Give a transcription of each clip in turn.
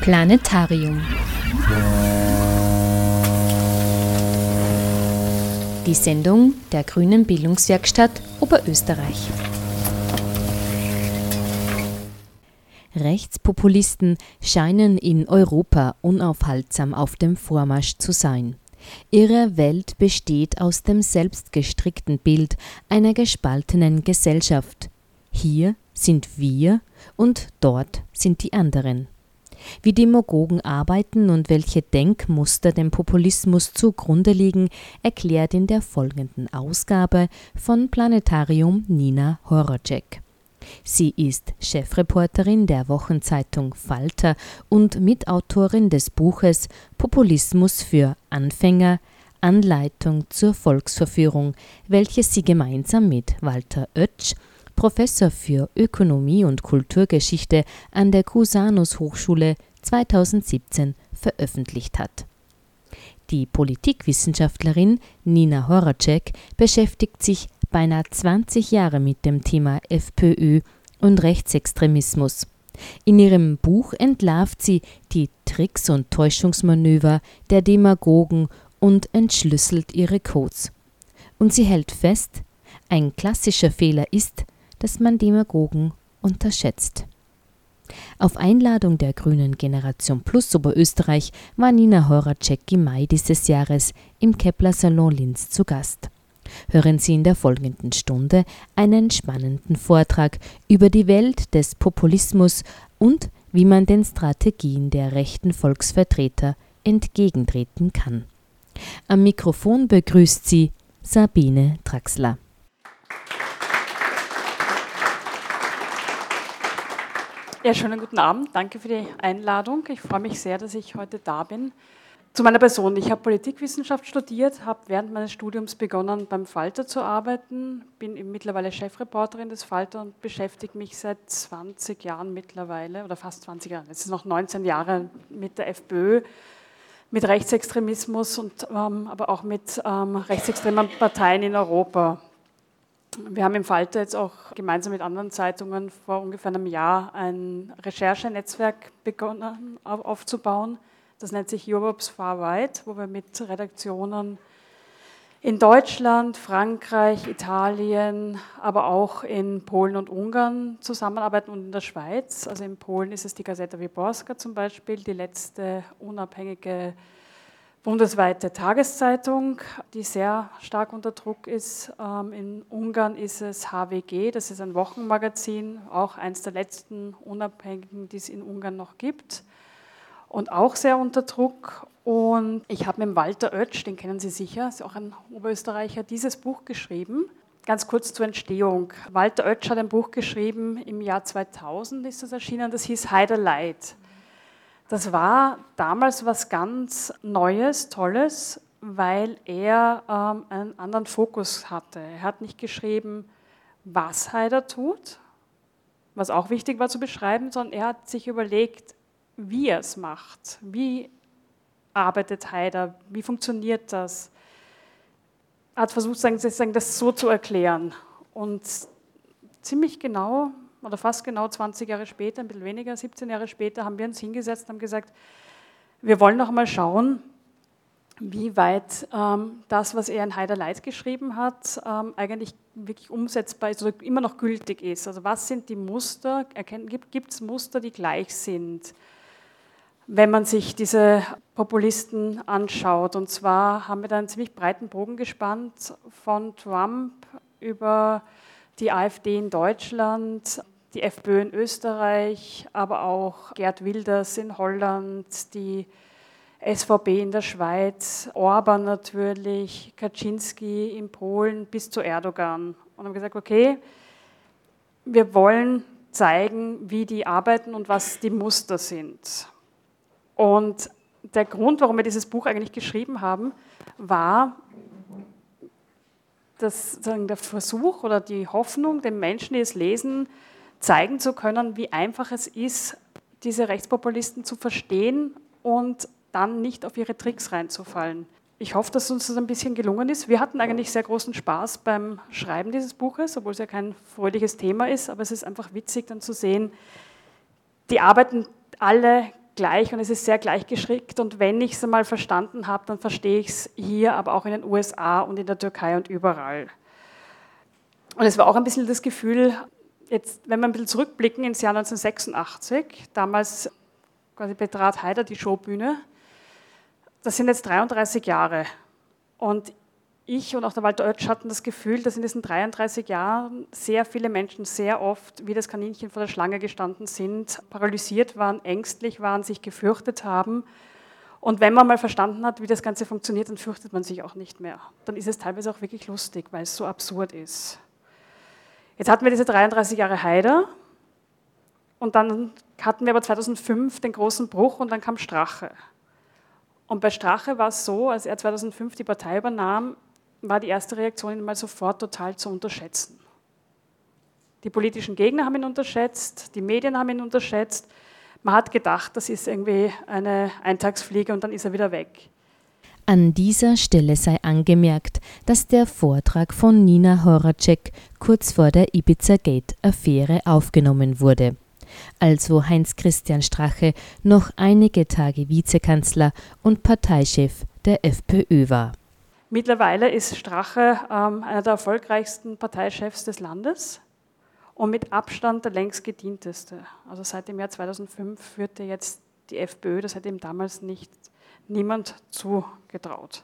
Planetarium. Die Sendung der Grünen Bildungswerkstatt Oberösterreich. Rechtspopulisten scheinen in Europa unaufhaltsam auf dem Vormarsch zu sein. Ihre Welt besteht aus dem selbstgestrickten Bild einer gespaltenen Gesellschaft. Hier sind wir und dort sind die anderen. Wie Demagogen arbeiten und welche Denkmuster dem Populismus zugrunde liegen, erklärt in der folgenden Ausgabe von Planetarium Nina Horacek. Sie ist Chefreporterin der Wochenzeitung Falter und Mitautorin des Buches Populismus für Anfänger Anleitung zur Volksverführung, welches sie gemeinsam mit Walter Oetsch, Professor für Ökonomie und Kulturgeschichte an der Cusanus Hochschule 2017 veröffentlicht hat. Die Politikwissenschaftlerin Nina Horacek beschäftigt sich beinahe 20 Jahre mit dem Thema FPÖ und Rechtsextremismus. In ihrem Buch entlarvt sie die Tricks und Täuschungsmanöver der Demagogen und entschlüsselt ihre Codes. Und sie hält fest, ein klassischer Fehler ist, dass man Demagogen unterschätzt. Auf Einladung der Grünen Generation Plus Oberösterreich war Nina Horacek im Mai dieses Jahres im Kepler Salon Linz zu Gast hören Sie in der folgenden Stunde einen spannenden Vortrag über die Welt des Populismus und wie man den Strategien der rechten Volksvertreter entgegentreten kann. Am Mikrofon begrüßt sie Sabine Draxler. Ja, schönen guten Abend. Danke für die Einladung. Ich freue mich sehr, dass ich heute da bin. Zu meiner Person. Ich habe Politikwissenschaft studiert, habe während meines Studiums begonnen, beim Falter zu arbeiten, bin mittlerweile Chefreporterin des Falter und beschäftige mich seit 20 Jahren mittlerweile, oder fast 20 Jahren, es ist noch 19 Jahre mit der FPÖ, mit Rechtsextremismus und ähm, aber auch mit ähm, rechtsextremen Parteien in Europa. Wir haben im Falter jetzt auch gemeinsam mit anderen Zeitungen vor ungefähr einem Jahr ein Recherchenetzwerk begonnen aufzubauen das nennt sich Europe's Far Right, wo wir mit Redaktionen in Deutschland, Frankreich, Italien, aber auch in Polen und Ungarn zusammenarbeiten und in der Schweiz. Also in Polen ist es die Gazeta Wyborska zum Beispiel, die letzte unabhängige bundesweite Tageszeitung, die sehr stark unter Druck ist. Ähm, in Ungarn ist es HWG, das ist ein Wochenmagazin, auch eines der letzten unabhängigen, die es in Ungarn noch gibt und auch sehr unter Druck. Und ich habe mit Walter Oetsch, den kennen Sie sicher, ist auch ein Oberösterreicher, dieses Buch geschrieben. Ganz kurz zur Entstehung. Walter Oetsch hat ein Buch geschrieben, im Jahr 2000 ist das erschienen, das hieß Heider Light. Das war damals was ganz Neues, Tolles, weil er ähm, einen anderen Fokus hatte. Er hat nicht geschrieben, was Haider tut, was auch wichtig war zu beschreiben, sondern er hat sich überlegt, wie er es macht. Wie arbeitet Haider? Wie funktioniert das? Er hat versucht, das so zu erklären. Und ziemlich genau, oder fast genau 20 Jahre später, ein bisschen weniger, 17 Jahre später, haben wir uns hingesetzt und haben gesagt, wir wollen noch mal schauen, wie weit ähm, das, was er in Heider Leid geschrieben hat, ähm, eigentlich wirklich umsetzbar ist oder immer noch gültig ist. Also was sind die Muster? Gibt es Muster, die gleich sind? wenn man sich diese Populisten anschaut. Und zwar haben wir da einen ziemlich breiten Bogen gespannt von Trump über die AfD in Deutschland, die FPÖ in Österreich, aber auch Gerd Wilders in Holland, die SVP in der Schweiz, Orban natürlich, Kaczynski in Polen bis zu Erdogan. Und haben gesagt, okay, wir wollen zeigen, wie die arbeiten und was die Muster sind. Und der Grund, warum wir dieses Buch eigentlich geschrieben haben, war das, sagen, der Versuch oder die Hoffnung, den Menschen, die es lesen, zeigen zu können, wie einfach es ist, diese Rechtspopulisten zu verstehen und dann nicht auf ihre Tricks reinzufallen. Ich hoffe, dass uns das ein bisschen gelungen ist. Wir hatten eigentlich sehr großen Spaß beim Schreiben dieses Buches, obwohl es ja kein fröhliches Thema ist, aber es ist einfach witzig dann zu sehen, die arbeiten alle gleich und es ist sehr gleichgeschickt. Und wenn ich es einmal verstanden habe, dann verstehe ich es hier, aber auch in den USA und in der Türkei und überall. Und es war auch ein bisschen das Gefühl, jetzt, wenn wir ein bisschen zurückblicken ins Jahr 1986, damals quasi betrat Haider die Showbühne, das sind jetzt 33 Jahre. Und ich und auch der Walter Oetsch hatten das Gefühl, dass in diesen 33 Jahren sehr viele Menschen sehr oft wie das Kaninchen vor der Schlange gestanden sind, paralysiert waren, ängstlich waren, sich gefürchtet haben. Und wenn man mal verstanden hat, wie das Ganze funktioniert, dann fürchtet man sich auch nicht mehr. Dann ist es teilweise auch wirklich lustig, weil es so absurd ist. Jetzt hatten wir diese 33 Jahre Haider und dann hatten wir aber 2005 den großen Bruch und dann kam Strache. Und bei Strache war es so, als er 2005 die Partei übernahm, war die erste Reaktion, ihn mal sofort total zu unterschätzen. Die politischen Gegner haben ihn unterschätzt, die Medien haben ihn unterschätzt. Man hat gedacht, das ist irgendwie eine Eintagsfliege und dann ist er wieder weg. An dieser Stelle sei angemerkt, dass der Vortrag von Nina Horacek kurz vor der Ibiza-Gate-Affäre aufgenommen wurde, also Heinz-Christian Strache noch einige Tage Vizekanzler und Parteichef der FPÖ war. Mittlerweile ist Strache ähm, einer der erfolgreichsten Parteichefs des Landes und mit Abstand der längst gedienteste. Also seit dem Jahr 2005 führte jetzt die FPÖ, das hätte ihm damals nicht niemand zugetraut.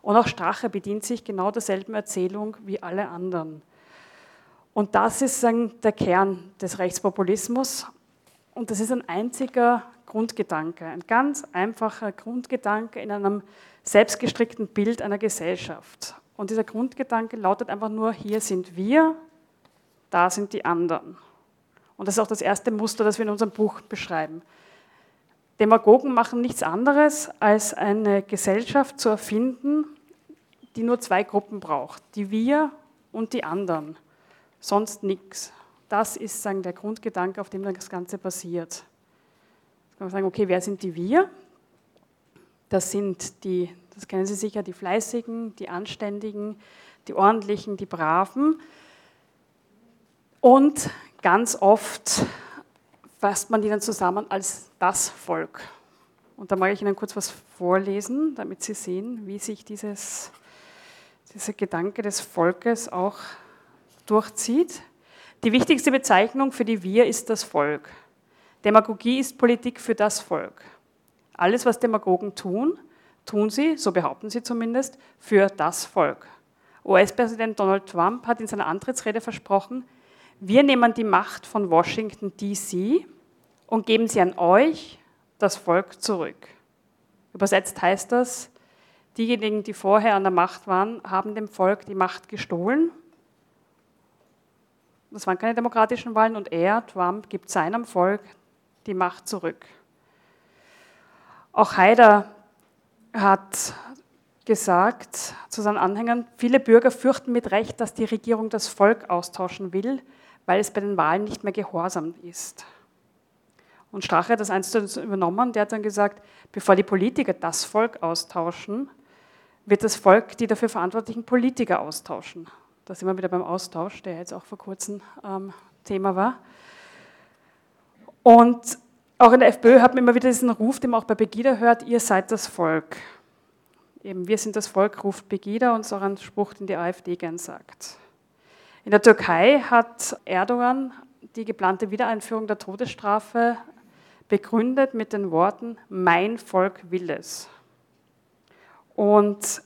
Und auch Strache bedient sich genau derselben Erzählung wie alle anderen. Und das ist sagen, der Kern des Rechtspopulismus. Und das ist ein einziger Grundgedanke, ein ganz einfacher Grundgedanke in einem selbstgestrickten Bild einer Gesellschaft. Und dieser Grundgedanke lautet einfach nur, hier sind wir, da sind die anderen. Und das ist auch das erste Muster, das wir in unserem Buch beschreiben. Demagogen machen nichts anderes, als eine Gesellschaft zu erfinden, die nur zwei Gruppen braucht, die wir und die anderen. Sonst nichts. Das ist sagen, der Grundgedanke, auf dem das Ganze basiert. Jetzt kann man sagen, okay, wer sind die wir? Das sind die, das kennen Sie sicher, die Fleißigen, die Anständigen, die Ordentlichen, die Braven. Und ganz oft fasst man die dann zusammen als das Volk. Und da mag ich Ihnen kurz was vorlesen, damit Sie sehen, wie sich dieses, dieser Gedanke des Volkes auch durchzieht. Die wichtigste Bezeichnung für die Wir ist das Volk. Demagogie ist Politik für das Volk. Alles, was Demagogen tun, tun sie, so behaupten sie zumindest, für das Volk. US-Präsident Donald Trump hat in seiner Antrittsrede versprochen, wir nehmen die Macht von Washington, DC und geben sie an euch, das Volk, zurück. Übersetzt heißt das, diejenigen, die vorher an der Macht waren, haben dem Volk die Macht gestohlen. Das waren keine demokratischen Wahlen und er, Trump, gibt seinem Volk die Macht zurück. Auch Haider hat gesagt zu seinen Anhängern, viele Bürger fürchten mit Recht, dass die Regierung das Volk austauschen will, weil es bei den Wahlen nicht mehr gehorsam ist. Und Strache hat das einst übernommen, der hat dann gesagt, bevor die Politiker das Volk austauschen, wird das Volk die dafür verantwortlichen Politiker austauschen. Da sind wir wieder beim Austausch, der jetzt auch vor kurzem ähm, Thema war. Und auch in der FPÖ hat man immer wieder diesen Ruf, den man auch bei Pegida hört, ihr seid das Volk. Eben, wir sind das Volk, ruft Pegida und so ein Spruch, den die AfD gern sagt. In der Türkei hat Erdogan die geplante Wiedereinführung der Todesstrafe begründet mit den Worten, mein Volk will es. Und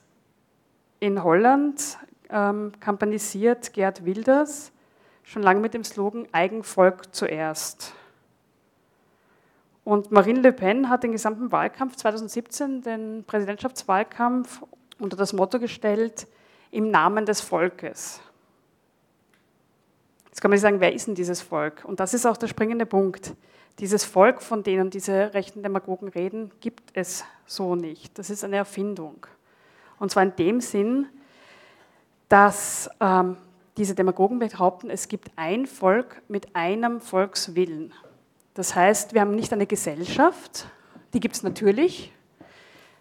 in Holland ähm, kampanisiert Gerd Wilders schon lange mit dem Slogan Eigenvolk zuerst. Und Marine Le Pen hat den gesamten Wahlkampf 2017, den Präsidentschaftswahlkampf, unter das Motto gestellt, im Namen des Volkes. Jetzt kann man sich sagen, wer ist denn dieses Volk? Und das ist auch der springende Punkt. Dieses Volk, von denen diese rechten Demagogen reden, gibt es so nicht. Das ist eine Erfindung. Und zwar in dem Sinn, dass ähm, diese Demagogen behaupten, es gibt ein Volk mit einem Volkswillen. Das heißt, wir haben nicht eine Gesellschaft, die gibt es natürlich,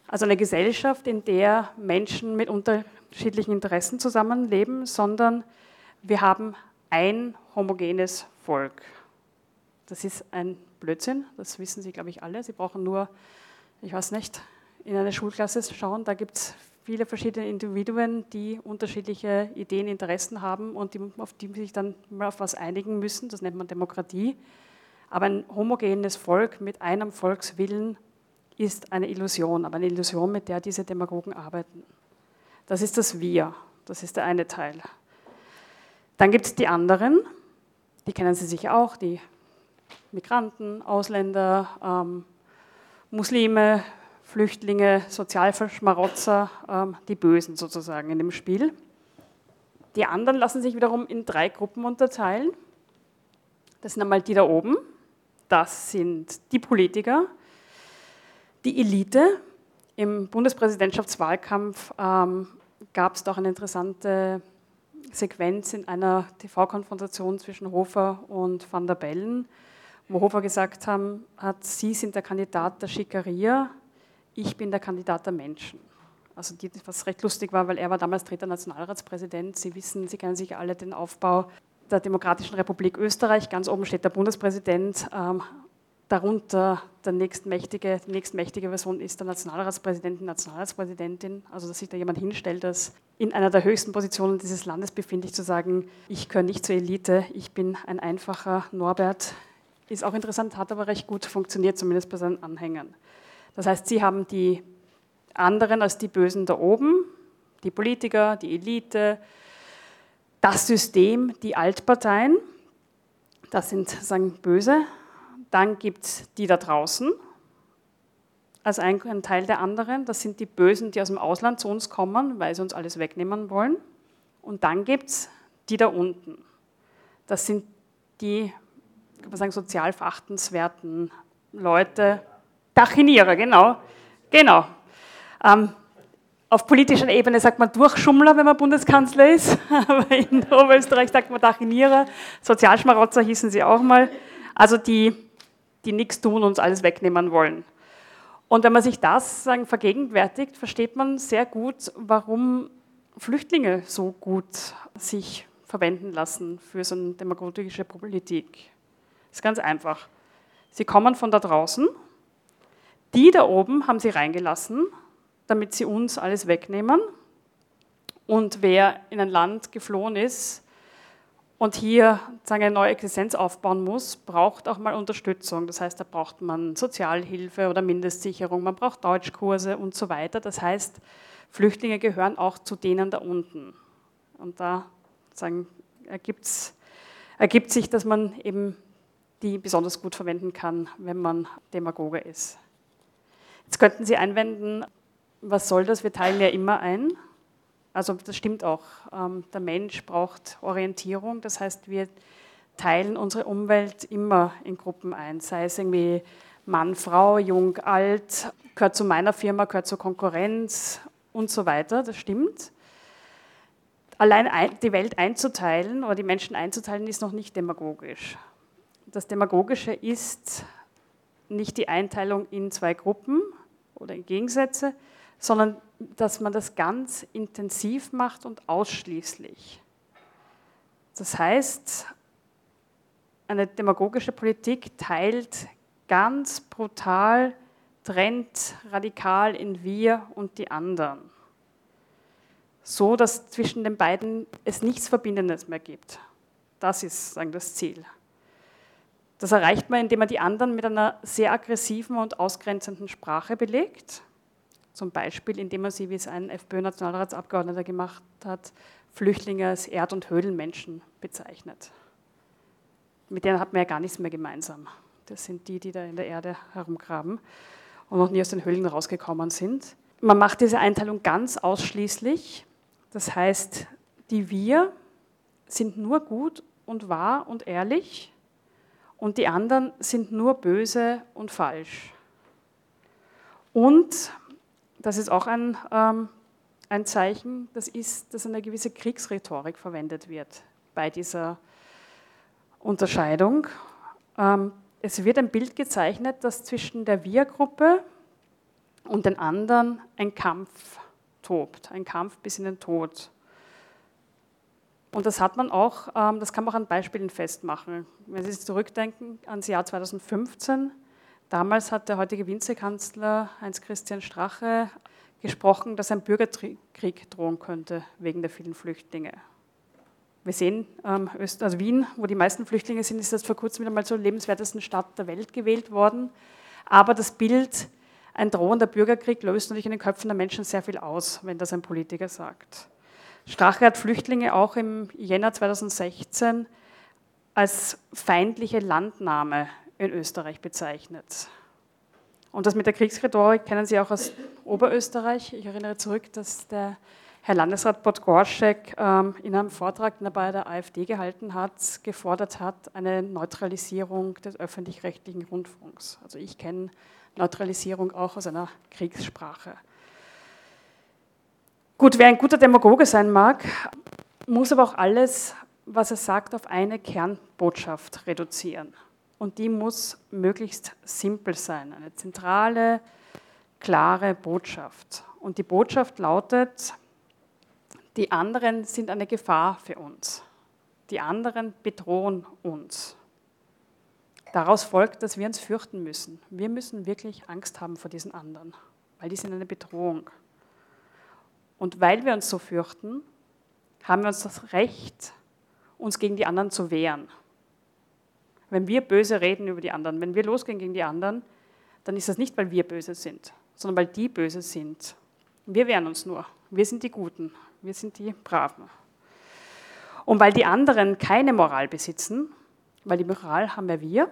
also eine Gesellschaft, in der Menschen mit unterschiedlichen Interessen zusammenleben, sondern wir haben ein homogenes Volk. Das ist ein Blödsinn, das wissen Sie, glaube ich, alle. Sie brauchen nur, ich weiß nicht, in eine Schulklasse schauen. Da gibt es viele verschiedene Individuen, die unterschiedliche Ideen, Interessen haben und die, auf die sich dann mal auf was einigen müssen. Das nennt man Demokratie. Aber ein homogenes Volk mit einem Volkswillen ist eine Illusion, aber eine Illusion, mit der diese Demagogen arbeiten. Das ist das Wir, das ist der eine Teil. Dann gibt es die anderen, die kennen Sie sicher auch, die Migranten, Ausländer, ähm, Muslime, Flüchtlinge, Sozialverschmarotzer, ähm, die Bösen sozusagen in dem Spiel. Die anderen lassen sich wiederum in drei Gruppen unterteilen. Das sind einmal die da oben, das sind die Politiker, die Elite. Im Bundespräsidentschaftswahlkampf ähm, gab es doch eine interessante Sequenz in einer TV-Konfrontation zwischen Hofer und Van der Bellen, wo Hofer gesagt haben, hat, Sie sind der Kandidat der Schickeria, ich bin der Kandidat der Menschen. Also die, was recht lustig war, weil er war damals dritter Nationalratspräsident. Sie wissen, Sie kennen sicher alle den Aufbau der Demokratischen Republik Österreich. Ganz oben steht der Bundespräsident. Ähm, darunter der nächstmächtige, die nächstmächtige Person ist der Nationalratspräsident, Nationalratspräsidentin. Also dass sich da jemand hinstellt, das in einer der höchsten Positionen dieses Landes befindet, zu sagen, ich gehöre nicht zur Elite, ich bin ein einfacher Norbert, ist auch interessant, hat aber recht gut funktioniert, zumindest bei seinen Anhängern. Das heißt, sie haben die anderen als die Bösen da oben, die Politiker, die Elite, das System, die Altparteien, das sind sagen böse. Dann gibt es die da draußen, als ein, Teil der anderen, das sind die Bösen, die aus dem Ausland zu uns kommen, weil sie uns alles wegnehmen wollen. Und dann gibt es die da unten. Das sind die, kann man sagen, sozial verachtenswerten Leute, Dachinierer, genau. Genau. Ähm, auf politischer Ebene sagt man Durchschummler, wenn man Bundeskanzler ist, aber in Oberösterreich sagt man Dachinierer. Sozialschmarotzer hießen sie auch mal. Also die, die nichts tun und uns alles wegnehmen wollen. Und wenn man sich das sagen, vergegenwärtigt, versteht man sehr gut, warum Flüchtlinge so gut sich verwenden lassen für so eine demagogische Politik. Das ist ganz einfach. Sie kommen von da draußen die da oben haben sie reingelassen, damit sie uns alles wegnehmen. Und wer in ein Land geflohen ist und hier sagen, eine neue Existenz aufbauen muss, braucht auch mal Unterstützung. Das heißt, da braucht man Sozialhilfe oder Mindestsicherung, man braucht Deutschkurse und so weiter. Das heißt, Flüchtlinge gehören auch zu denen da unten. Und da sagen, ergibt sich, dass man eben die besonders gut verwenden kann, wenn man Demagoge ist. Jetzt könnten Sie einwenden, was soll das? Wir teilen ja immer ein. Also das stimmt auch. Ähm, der Mensch braucht Orientierung. Das heißt, wir teilen unsere Umwelt immer in Gruppen ein. Sei es irgendwie Mann, Frau, jung, alt, gehört zu meiner Firma, gehört zur Konkurrenz und so weiter. Das stimmt. Allein die Welt einzuteilen oder die Menschen einzuteilen, ist noch nicht demagogisch. Das Demagogische ist nicht die Einteilung in zwei Gruppen, oder in Gegensätze, sondern dass man das ganz intensiv macht und ausschließlich. Das heißt, eine demagogische Politik teilt ganz brutal, trennt radikal in wir und die anderen. So, dass zwischen den beiden es nichts Verbindendes mehr gibt. Das ist sagen, das Ziel. Das erreicht man, indem man die anderen mit einer sehr aggressiven und ausgrenzenden Sprache belegt. Zum Beispiel, indem man sie, wie es ein FPÖ-Nationalratsabgeordneter gemacht hat, Flüchtlinge als Erd- und Höhlenmenschen bezeichnet. Mit denen hat man ja gar nichts mehr gemeinsam. Das sind die, die da in der Erde herumgraben und noch nie aus den Höhlen rausgekommen sind. Man macht diese Einteilung ganz ausschließlich. Das heißt, die Wir sind nur gut und wahr und ehrlich und die anderen sind nur böse und falsch. Und, das ist auch ein, ähm, ein Zeichen, das ist, dass eine gewisse Kriegsrhetorik verwendet wird bei dieser Unterscheidung. Ähm, es wird ein Bild gezeichnet, dass zwischen der Wir-Gruppe und den anderen ein Kampf tobt, ein Kampf bis in den Tod. Und das hat man auch, ähm, das kann man auch an Beispielen festmachen. Wenn Sie sich zurückdenken ans Jahr 2015, damals hat der heutige Vizekanzler Heinz-Christian Strache gesprochen, dass ein Bürgerkrieg drohen könnte wegen der vielen Flüchtlinge. Wir sehen, ähm, also Wien, wo die meisten Flüchtlinge sind, ist das vor kurzem wieder mal zur lebenswertesten Stadt der Welt gewählt worden. Aber das Bild, ein drohender Bürgerkrieg löst natürlich in den Köpfen der Menschen sehr viel aus, wenn das ein Politiker sagt. Strache hat Flüchtlinge auch im Jänner 2016 als feindliche Landnahme in Österreich bezeichnet. Und das mit der Kriegsrhetorik kennen Sie auch aus Oberösterreich. Ich erinnere zurück, dass der Herr Landesrat Podgorschek ähm, in einem Vortrag, den er bei der AfD gehalten hat, gefordert hat, eine Neutralisierung des öffentlich-rechtlichen Rundfunks. Also ich kenne Neutralisierung auch aus einer Kriegssprache. Gut, wer ein guter Demagoge sein mag, muss aber auch alles, was er sagt, auf eine Kernbotschaft reduzieren. Und die muss möglichst simpel sein, eine zentrale, klare Botschaft. Und die Botschaft lautet, die anderen sind eine Gefahr für uns. Die anderen bedrohen uns. Daraus folgt, dass wir uns fürchten müssen. Wir müssen wirklich Angst haben vor diesen anderen, weil die sind eine Bedrohung. Und weil wir uns so fürchten, haben wir uns das Recht, uns gegen die anderen zu wehren. Wenn wir böse reden über die anderen, wenn wir losgehen gegen die anderen, dann ist das nicht, weil wir böse sind, sondern weil die böse sind. Wir wehren uns nur. Wir sind die Guten. Wir sind die Braven. Und weil die anderen keine Moral besitzen, weil die Moral haben ja wir,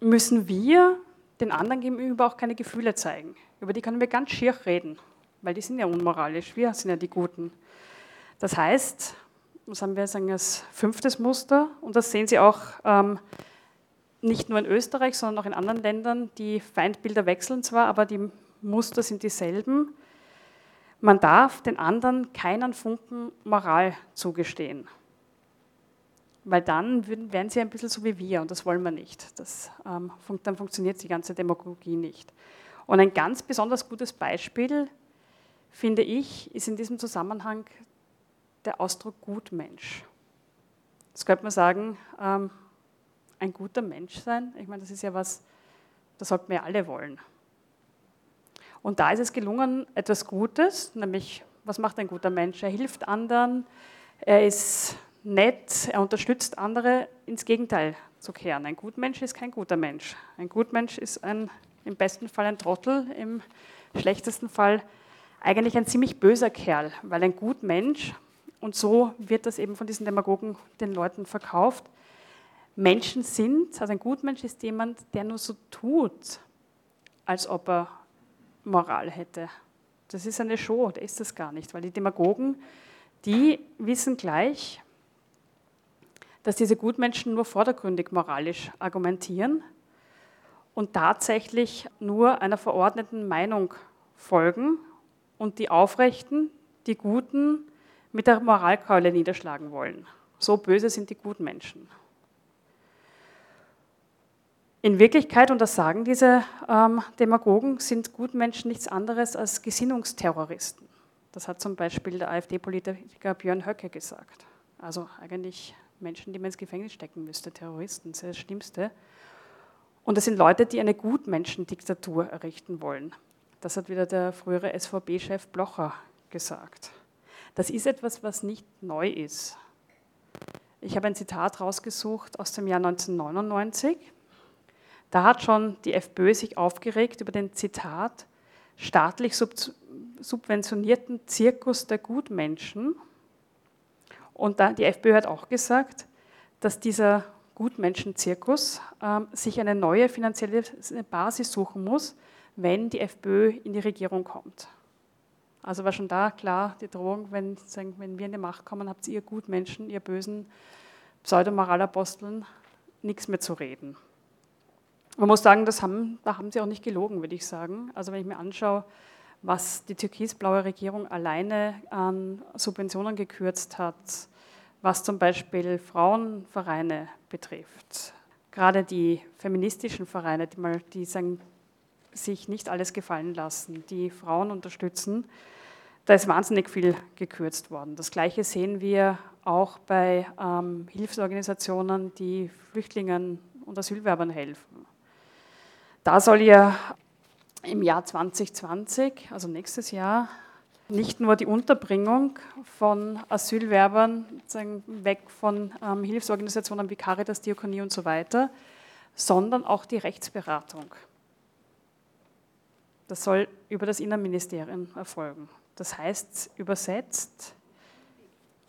müssen wir den anderen gegenüber auch keine Gefühle zeigen. Über die können wir ganz schier reden weil die sind ja unmoralisch, wir sind ja die Guten. Das heißt, haben wir sagen als fünftes Muster, und das sehen Sie auch ähm, nicht nur in Österreich, sondern auch in anderen Ländern, die Feindbilder wechseln zwar, aber die Muster sind dieselben. Man darf den anderen keinen Funken Moral zugestehen. Weil dann würden, wären sie ein bisschen so wie wir und das wollen wir nicht. Das, ähm, dann funktioniert die ganze Demagogie nicht. Und ein ganz besonders gutes Beispiel finde ich, ist in diesem Zusammenhang der Ausdruck Gutmensch. Das könnte man sagen, ähm, ein guter Mensch sein. Ich meine, das ist ja was, das sollten wir alle wollen. Und da ist es gelungen, etwas Gutes, nämlich, was macht ein guter Mensch? Er hilft anderen, er ist nett, er unterstützt andere, ins Gegenteil zu kehren. Ein Gutmensch ist kein guter Mensch. Ein Gutmensch ist ein, im besten Fall ein Trottel, im schlechtesten Fall eigentlich ein ziemlich böser Kerl, weil ein gut Mensch, und so wird das eben von diesen Demagogen den Leuten verkauft, Menschen sind, also ein Gutmensch ist jemand, der nur so tut, als ob er Moral hätte. Das ist eine Show, der ist das gar nicht, weil die Demagogen, die wissen gleich, dass diese Gutmenschen nur vordergründig moralisch argumentieren und tatsächlich nur einer verordneten Meinung folgen und die Aufrechten, die Guten, mit der Moralkeule niederschlagen wollen. So böse sind die guten Menschen. In Wirklichkeit, und das sagen diese ähm, Demagogen, sind Gutmenschen nichts anderes als Gesinnungsterroristen. Das hat zum Beispiel der AfD-Politiker Björn Höcke gesagt. Also eigentlich Menschen, die man ins Gefängnis stecken müsste, Terroristen, das ist das Schlimmste. Und das sind Leute, die eine Gutmenschendiktatur errichten wollen. Das hat wieder der frühere SVB-Chef Blocher gesagt. Das ist etwas, was nicht neu ist. Ich habe ein Zitat rausgesucht aus dem Jahr 1999. Da hat schon die FPÖ sich aufgeregt über den Zitat staatlich subventionierten Zirkus der Gutmenschen. Und die FPÖ hat auch gesagt, dass dieser Gutmenschenzirkus äh, sich eine neue finanzielle Basis suchen muss, wenn die FPÖ in die Regierung kommt. Also war schon da klar die Drohung, wenn, wenn wir in die Macht kommen, habt ihr Gutmenschen, ihr bösen Pseudomoralaposteln, nichts mehr zu reden. Man muss sagen, das haben, da haben sie auch nicht gelogen, würde ich sagen. Also wenn ich mir anschaue, was die türkisblaue Regierung alleine an Subventionen gekürzt hat, was zum Beispiel Frauenvereine betrifft, gerade die feministischen Vereine, die mal die sagen, sich nicht alles gefallen lassen, die Frauen unterstützen, Da ist wahnsinnig viel gekürzt worden. Das Gleiche sehen wir auch bei ähm, Hilfsorganisationen, die Flüchtlingen und Asylwerbern helfen. Da soll ja im Jahr 2020, also nächstes Jahr, nicht nur die Unterbringung von Asylwerbern weg von ähm, Hilfsorganisationen wie Caritas, Diakonie und so weiter, sondern auch die Rechtsberatung. Das soll über das Innenministerium erfolgen. Das heißt, übersetzt,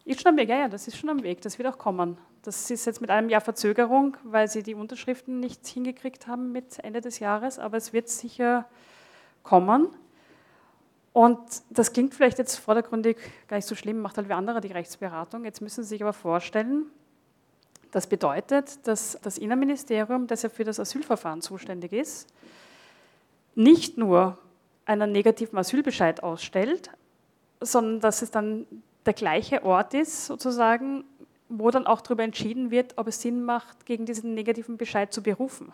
ist schon am Weg, ja, ja, das ist schon am Weg, das wird auch kommen. Das ist jetzt mit einem Jahr Verzögerung, weil sie die Unterschriften nicht hingekriegt haben mit Ende des Jahres, aber es wird sicher kommen. Und das klingt vielleicht jetzt vordergründig gar nicht so schlimm, macht halt wie andere die Rechtsberatung. Jetzt müssen Sie sich aber vorstellen, das bedeutet, dass das Innenministerium, das ja für das Asylverfahren zuständig ist, nicht nur einen negativen Asylbescheid ausstellt, sondern dass es dann der gleiche Ort ist, sozusagen, wo dann auch darüber entschieden wird, ob es Sinn macht, gegen diesen negativen Bescheid zu berufen.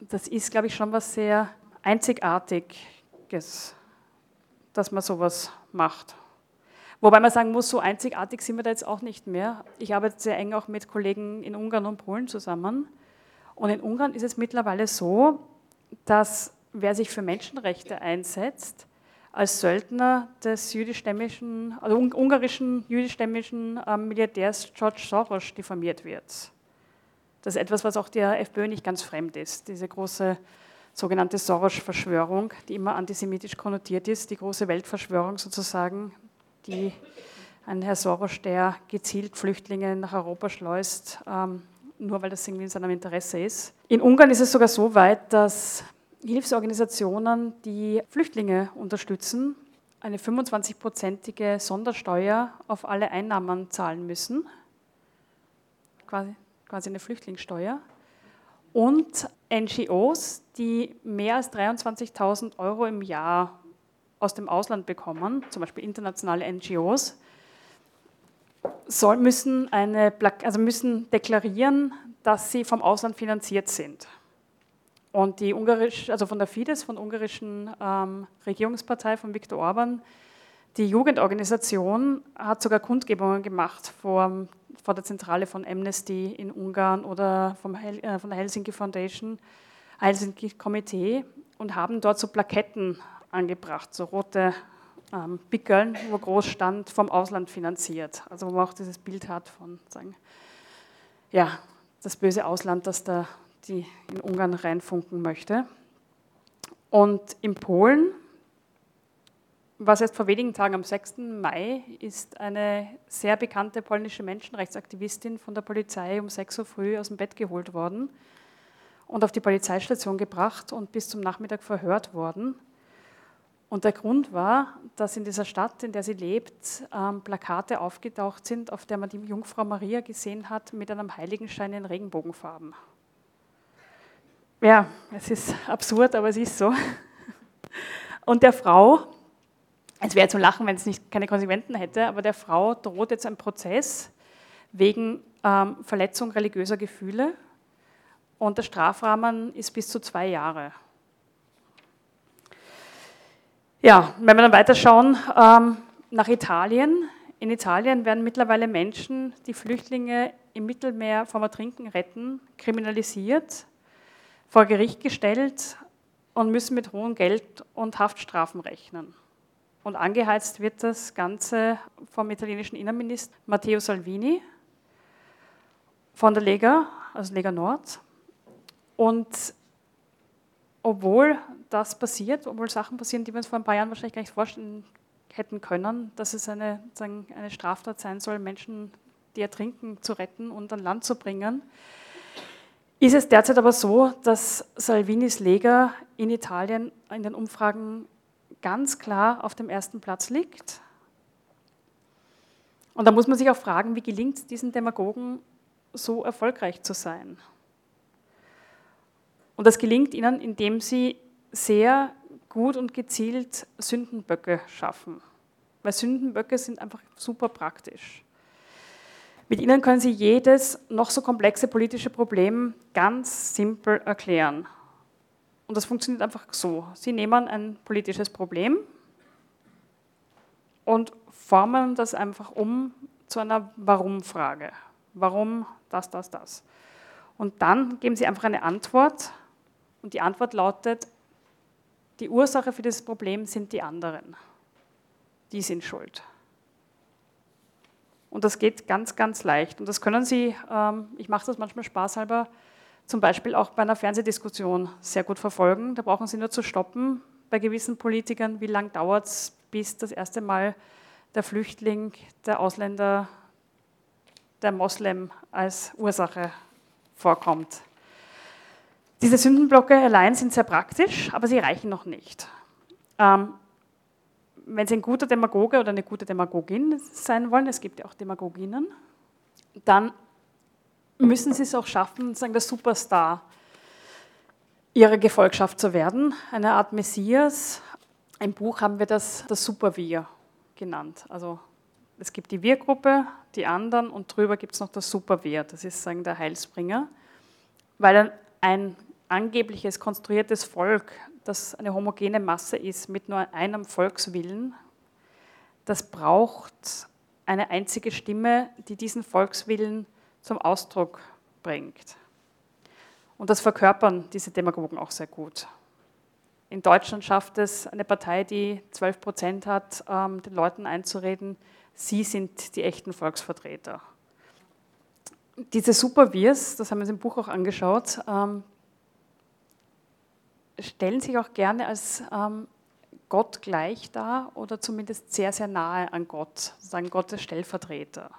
Das ist, glaube ich, schon was sehr Einzigartiges, dass man sowas macht. Wobei man sagen muss, so einzigartig sind wir da jetzt auch nicht mehr. Ich arbeite sehr eng auch mit Kollegen in Ungarn und Polen zusammen. Und in Ungarn ist es mittlerweile so, dass wer sich für Menschenrechte einsetzt, als Söldner des jüdischstämmigen, also ungarischen jüdischstämmigen ähm, Milliardärs George Soros diffamiert wird. Das ist etwas, was auch der FPÖ nicht ganz fremd ist. Diese große sogenannte Soros-Verschwörung, die immer antisemitisch konnotiert ist, die große Weltverschwörung sozusagen, die ein Herr Soros, der gezielt Flüchtlinge nach Europa schleust, ähm, nur weil das irgendwie in seinem Interesse ist. In Ungarn ist es sogar so weit, dass Hilfsorganisationen, die Flüchtlinge unterstützen, eine 25-prozentige Sondersteuer auf alle Einnahmen zahlen müssen, quasi, quasi eine Flüchtlingssteuer. Und NGOs, die mehr als 23.000 Euro im Jahr aus dem Ausland bekommen, zum Beispiel internationale NGOs, soll, müssen, eine, also müssen deklarieren, dass sie vom Ausland finanziert sind. Und die ungarisch, also von der Fidesz, von der ungarischen ähm, Regierungspartei von Viktor Orban, die Jugendorganisation hat sogar Kundgebungen gemacht vor, vor der Zentrale von Amnesty in Ungarn oder vom Hel äh, von der Helsinki Foundation, Helsinki Komitee und haben dort so Plaketten angebracht, so rote ähm, Pickeln, wo groß stand, vom Ausland finanziert. Also wo man auch dieses Bild hat von, sagen, ja, das böse Ausland, das da die in Ungarn reinfunken möchte. Und in Polen, was erst vor wenigen Tagen am 6. Mai, ist eine sehr bekannte polnische Menschenrechtsaktivistin von der Polizei um 6 Uhr früh aus dem Bett geholt worden und auf die Polizeistation gebracht und bis zum Nachmittag verhört worden. Und der Grund war, dass in dieser Stadt, in der sie lebt, ähm, Plakate aufgetaucht sind, auf der man die Jungfrau Maria gesehen hat mit einem Heiligenschein in Regenbogenfarben. Ja, es ist absurd, aber es ist so. Und der Frau, es wäre zu lachen, wenn es nicht keine Konsequenzen hätte, aber der Frau droht jetzt ein Prozess wegen ähm, Verletzung religiöser Gefühle und der Strafrahmen ist bis zu zwei Jahre. Ja, wenn wir dann weiterschauen ähm, nach Italien. In Italien werden mittlerweile Menschen, die Flüchtlinge im Mittelmeer vom Ertrinken retten, kriminalisiert vor Gericht gestellt und müssen mit hohem Geld und Haftstrafen rechnen. Und angeheizt wird das Ganze vom italienischen Innenminister Matteo Salvini von der Lega, also Lega Nord. Und obwohl das passiert, obwohl Sachen passieren, die wir uns vor ein paar Jahren wahrscheinlich gar nicht vorstellen hätten können, dass es eine, eine Straftat sein soll, Menschen, die ertrinken, zu retten und an Land zu bringen, ist es derzeit aber so, dass Salvinis Lega in Italien in den Umfragen ganz klar auf dem ersten Platz liegt. Und da muss man sich auch fragen, wie gelingt es diesen Demagogen so erfolgreich zu sein? Und das gelingt ihnen, indem sie sehr gut und gezielt Sündenböcke schaffen. Weil Sündenböcke sind einfach super praktisch. Mit ihnen können Sie jedes noch so komplexe politische Problem ganz simpel erklären. Und das funktioniert einfach so. Sie nehmen ein politisches Problem, und formen das einfach um zu einer Warum-Frage. Warum das, das, das? Und dann geben sie einfach eine Antwort und die Antwort lautet, die Ursache für dieses Problem sind die anderen. Die sind schuld. Und das geht ganz, ganz leicht. Und das können Sie, ähm, ich mache das manchmal spaßhalber, zum Beispiel auch bei einer Fernsehdiskussion sehr gut verfolgen. Da brauchen Sie nur zu stoppen bei gewissen Politikern, wie lange dauert es, bis das erste Mal der Flüchtling, der Ausländer, der Moslem als Ursache vorkommt. Diese Sündenblocke allein sind sehr praktisch, aber sie reichen noch nicht. Ähm, wenn Sie ein guter Demagoge oder eine gute Demagogin sein wollen, es gibt ja auch Demagoginnen, dann müssen Sie es auch schaffen, sagen, der Superstar Ihrer Gefolgschaft zu werden, eine Art Messias. Im Buch haben wir das das Super-Wir genannt. Also es gibt die Wir-Gruppe, die anderen und drüber gibt es noch das Super-Wir, das ist sagen, der Heilsbringer, weil ein angebliches konstruiertes Volk, das eine homogene Masse ist mit nur einem Volkswillen, das braucht eine einzige Stimme, die diesen Volkswillen zum Ausdruck bringt. Und das verkörpern diese Demagogen auch sehr gut. In Deutschland schafft es eine Partei, die 12 Prozent hat, ähm, den Leuten einzureden, sie sind die echten Volksvertreter. Diese Super-Wirs, das haben wir uns im Buch auch angeschaut, ähm, stellen sich auch gerne als ähm, Gott gleich dar oder zumindest sehr, sehr nahe an Gott, sagen Gottes Stellvertreter.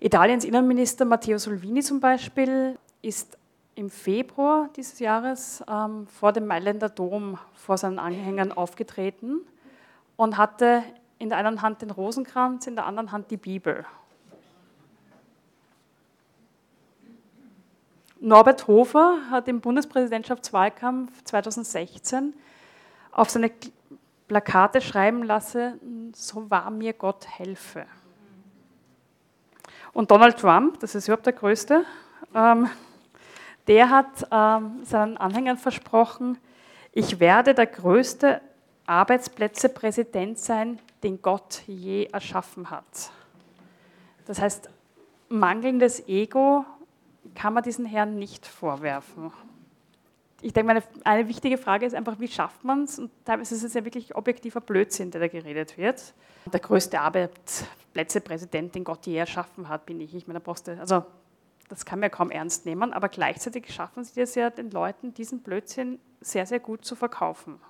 Italiens Innenminister Matteo Salvini zum Beispiel ist im Februar dieses Jahres ähm, vor dem Mailänder Dom vor seinen Anhängern aufgetreten und hatte in der einen Hand den Rosenkranz, in der anderen Hand die Bibel. Norbert Hofer hat im Bundespräsidentschaftswahlkampf 2016 auf seine Plakate schreiben lassen, so wahr mir Gott helfe. Und Donald Trump, das ist überhaupt der Größte, ähm, der hat ähm, seinen Anhängern versprochen, ich werde der größte Arbeitsplätzepräsident sein, den Gott je erschaffen hat. Das heißt, mangelndes Ego kann man diesen Herren nicht vorwerfen. Ich denke, eine, eine wichtige Frage ist einfach, wie schafft man es? Und teilweise ist es ja wirklich objektiver Blödsinn, der da geredet wird. Der größte Arbeitsplätzepräsident, den Gott je erschaffen hat, bin ich. Ich meine, also das kann man ja kaum ernst nehmen, aber gleichzeitig schaffen sie es ja den Leuten, diesen Blödsinn sehr, sehr gut zu verkaufen.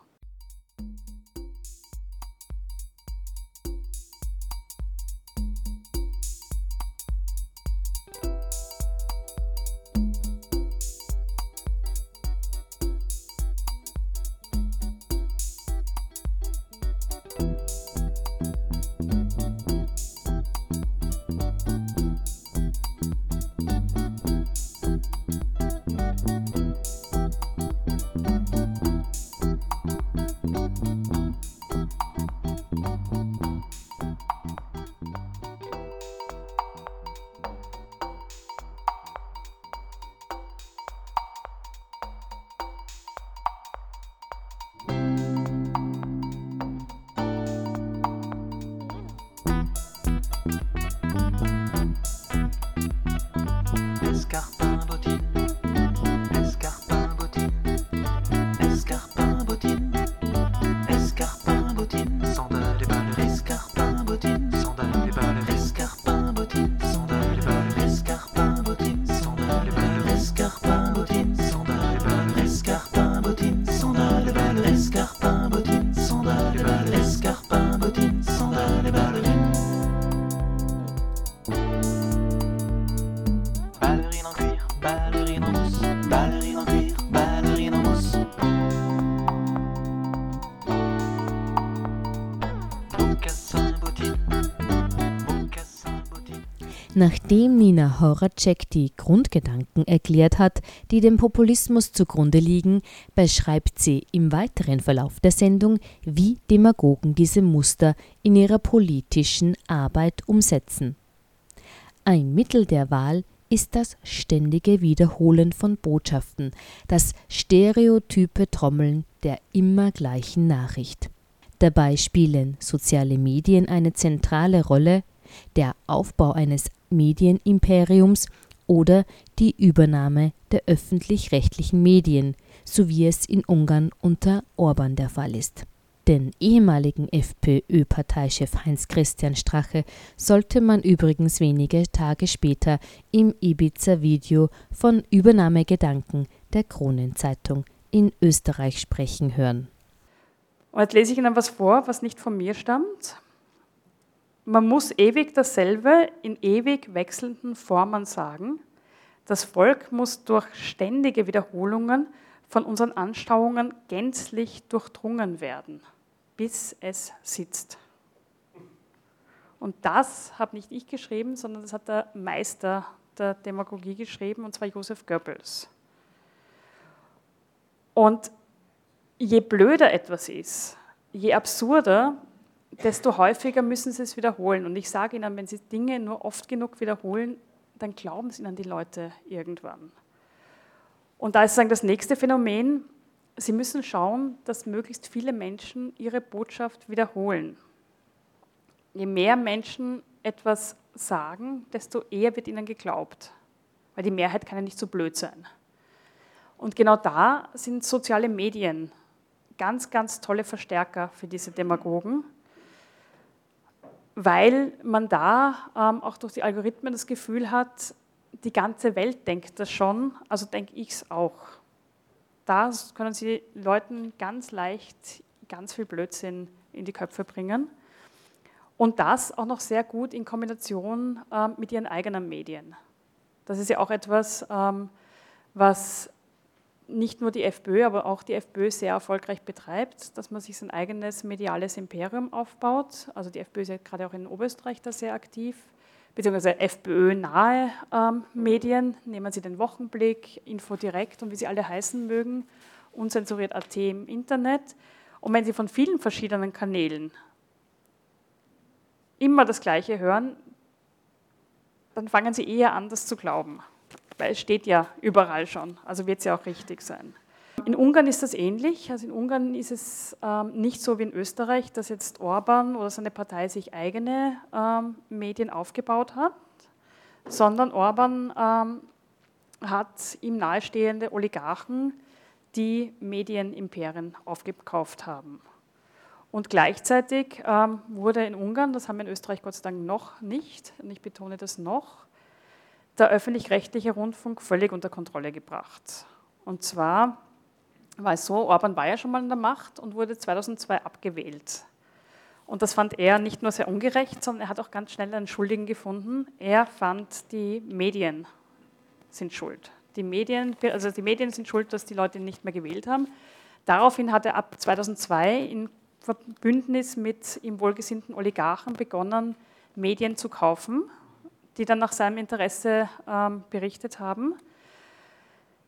Nachdem Nina Horacek die Grundgedanken erklärt hat, die dem Populismus zugrunde liegen, beschreibt sie im weiteren Verlauf der Sendung, wie Demagogen diese Muster in ihrer politischen Arbeit umsetzen. Ein Mittel der Wahl ist das ständige Wiederholen von Botschaften, das stereotype Trommeln der immer gleichen Nachricht. Dabei spielen soziale Medien eine zentrale Rolle, der Aufbau eines Medienimperiums oder die Übernahme der öffentlich-rechtlichen Medien, so wie es in Ungarn unter Orban der Fall ist. Den ehemaligen FPÖ-Parteichef Heinz-Christian Strache sollte man übrigens wenige Tage später im Ibiza-Video von Übernahmegedanken der Kronenzeitung in Österreich sprechen hören. Und jetzt lese ich Ihnen was vor, was nicht von mir stammt. Man muss ewig dasselbe in ewig wechselnden Formen sagen. Das Volk muss durch ständige Wiederholungen von unseren Anschauungen gänzlich durchdrungen werden, bis es sitzt. Und das habe nicht ich geschrieben, sondern das hat der Meister der Demagogie geschrieben, und zwar Josef Goebbels. Und je blöder etwas ist, je absurder, desto häufiger müssen sie es wiederholen. Und ich sage Ihnen, wenn Sie Dinge nur oft genug wiederholen, dann glauben es Ihnen die Leute irgendwann. Und da ist sagen, das nächste Phänomen, Sie müssen schauen, dass möglichst viele Menschen ihre Botschaft wiederholen. Je mehr Menschen etwas sagen, desto eher wird ihnen geglaubt. Weil die Mehrheit kann ja nicht so blöd sein. Und genau da sind soziale Medien ganz, ganz tolle Verstärker für diese Demagogen weil man da ähm, auch durch die Algorithmen das Gefühl hat, die ganze Welt denkt das schon, also denke ich es auch. Da können Sie Leuten ganz leicht ganz viel Blödsinn in die Köpfe bringen. Und das auch noch sehr gut in Kombination ähm, mit ihren eigenen Medien. Das ist ja auch etwas, ähm, was nicht nur die FPÖ, aber auch die FPÖ sehr erfolgreich betreibt, dass man sich sein eigenes mediales Imperium aufbaut. Also die FPÖ ist ja gerade auch in Oberösterreich da sehr aktiv, beziehungsweise FPÖ-nahe ähm, Medien. Nehmen Sie den Wochenblick, Info Direkt und wie sie alle heißen mögen, unzensuriert AT im Internet. Und wenn Sie von vielen verschiedenen Kanälen immer das Gleiche hören, dann fangen Sie eher an, das zu glauben weil es steht ja überall schon, also wird es ja auch richtig sein. In Ungarn ist das ähnlich. Also in Ungarn ist es ähm, nicht so wie in Österreich, dass jetzt Orban oder seine Partei sich eigene ähm, Medien aufgebaut hat, sondern Orban ähm, hat ihm nahestehende Oligarchen, die Medienimperien aufgekauft haben. Und gleichzeitig ähm, wurde in Ungarn, das haben wir in Österreich Gott sei Dank noch nicht, und ich betone das noch, der öffentlich-rechtliche Rundfunk völlig unter Kontrolle gebracht. Und zwar war es so, Orban war ja schon mal in der Macht und wurde 2002 abgewählt. Und das fand er nicht nur sehr ungerecht, sondern er hat auch ganz schnell einen Schuldigen gefunden. Er fand, die Medien sind schuld. Die Medien, also die Medien sind schuld, dass die Leute ihn nicht mehr gewählt haben. Daraufhin hat er ab 2002 in Verbündnis mit ihm wohlgesinnten Oligarchen begonnen, Medien zu kaufen die dann nach seinem Interesse ähm, berichtet haben.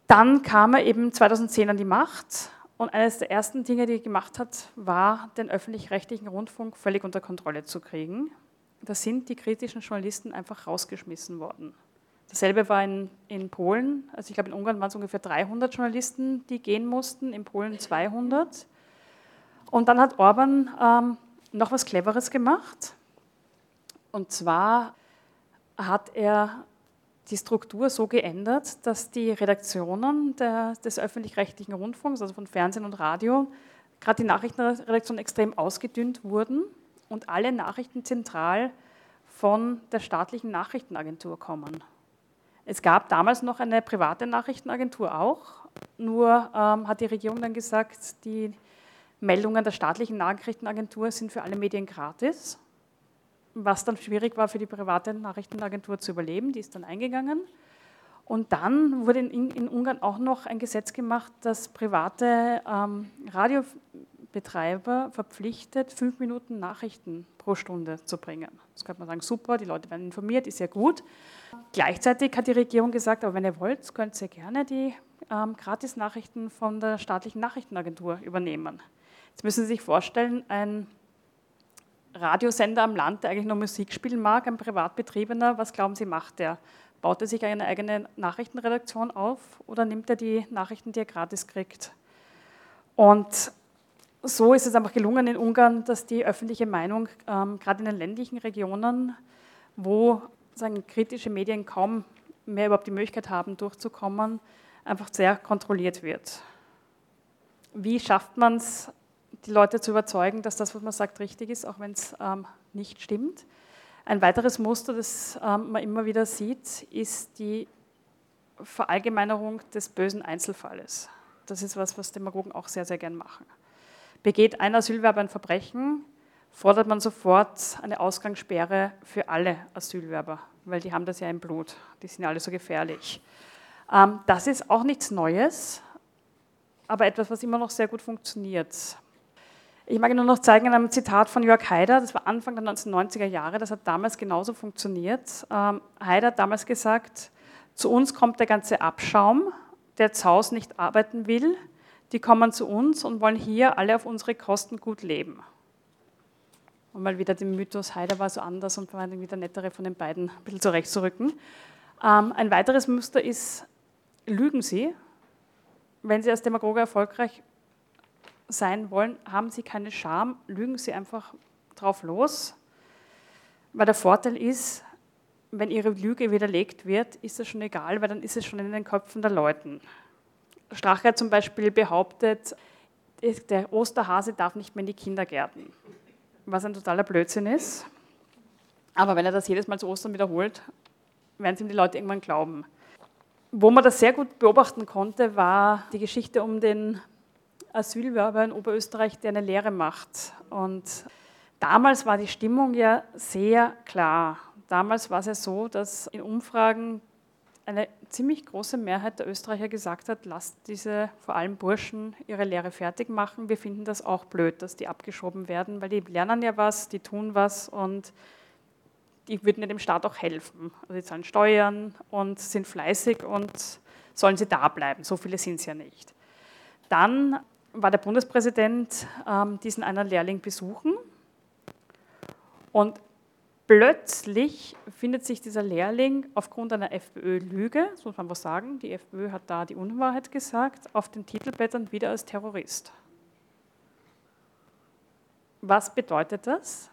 Dann kam er eben 2010 an die Macht und eines der ersten Dinge, die er gemacht hat, war, den öffentlich-rechtlichen Rundfunk völlig unter Kontrolle zu kriegen. Da sind die kritischen Journalisten einfach rausgeschmissen worden. Dasselbe war in, in Polen. Also ich glaube, in Ungarn waren es ungefähr 300 Journalisten, die gehen mussten, in Polen 200. Und dann hat Orban ähm, noch was Cleveres gemacht. Und zwar hat er die Struktur so geändert, dass die Redaktionen der, des öffentlich-rechtlichen Rundfunks, also von Fernsehen und Radio, gerade die Nachrichtenredaktionen extrem ausgedünnt wurden und alle Nachrichten zentral von der staatlichen Nachrichtenagentur kommen. Es gab damals noch eine private Nachrichtenagentur auch, nur ähm, hat die Regierung dann gesagt, die Meldungen der staatlichen Nachrichtenagentur sind für alle Medien gratis was dann schwierig war für die private Nachrichtenagentur zu überleben, die ist dann eingegangen. Und dann wurde in, in Ungarn auch noch ein Gesetz gemacht, das private ähm, Radiobetreiber verpflichtet, fünf Minuten Nachrichten pro Stunde zu bringen. Das könnte man sagen, super, die Leute werden informiert, ist ja gut. Gleichzeitig hat die Regierung gesagt, aber wenn ihr wollt, könnt ihr gerne die ähm, Gratis-Nachrichten von der staatlichen Nachrichtenagentur übernehmen. Jetzt müssen Sie sich vorstellen, ein Radiosender am Land, der eigentlich nur Musik spielen mag, ein privatbetriebener, was glauben Sie, macht der? Baut er sich eine eigene Nachrichtenredaktion auf oder nimmt er die Nachrichten, die er gratis kriegt? Und so ist es einfach gelungen in Ungarn, dass die öffentliche Meinung, ähm, gerade in den ländlichen Regionen, wo sagen, kritische Medien kaum mehr überhaupt die Möglichkeit haben, durchzukommen, einfach sehr kontrolliert wird. Wie schafft man es, die Leute zu überzeugen, dass das, was man sagt, richtig ist, auch wenn es ähm, nicht stimmt? Ein weiteres Muster, das ähm, man immer wieder sieht, ist die Verallgemeinerung des bösen Einzelfalles. Das ist was, was Demagogen auch sehr, sehr gern machen. Begeht ein Asylwerber ein Verbrechen, fordert man sofort eine Ausgangssperre für alle Asylwerber, weil die haben das ja im Blut. Die sind ja alle so gefährlich. Ähm, das ist auch nichts Neues, aber etwas, was immer noch sehr gut funktioniert. Ich mag Ihnen nur noch zeigen in einem Zitat von Jörg Haider, das war Anfang der 1990er Jahre, das hat damals genauso funktioniert. Ähm, Haider hat damals gesagt, zu uns kommt der ganze Abschaum, der zu Hause nicht arbeiten will, die kommen zu uns und wollen hier alle auf unsere Kosten gut leben. Und mal wieder den Mythos Haider war so anders und war irgendwie der nettere von den beiden ein bisschen zurechtzurücken. Ähm, ein weiteres Muster ist, lügen Sie. Wenn Sie als Demagoge erfolgreich sein wollen, haben Sie keine Scham, lügen Sie einfach drauf los. Weil der Vorteil ist, wenn Ihre Lüge widerlegt wird, ist es schon egal, weil dann ist es schon in den Köpfen der Leuten. Strache zum Beispiel behauptet, der Osterhase darf nicht mehr in die Kindergärten, was ein totaler Blödsinn ist. Aber wenn er das jedes Mal zu Ostern wiederholt, werden es ihm die Leute irgendwann glauben. Wo man das sehr gut beobachten konnte, war die Geschichte um den Asylwerber in Oberösterreich, der eine Lehre macht. Und damals war die Stimmung ja sehr klar. Damals war es ja so, dass in Umfragen eine ziemlich große Mehrheit der Österreicher gesagt hat, lasst diese vor allem Burschen ihre Lehre fertig machen. Wir finden das auch blöd, dass die abgeschoben werden, weil die lernen ja was, die tun was und die würden ja dem Staat auch helfen. Also die zahlen Steuern und sind fleißig und sollen sie da bleiben. So viele sind es ja nicht. Dann war der Bundespräsident ähm, diesen einen Lehrling besuchen und plötzlich findet sich dieser Lehrling aufgrund einer FPÖ-Lüge, das muss man was sagen, die FPÖ hat da die Unwahrheit gesagt, auf den Titelblättern wieder als Terrorist. Was bedeutet das?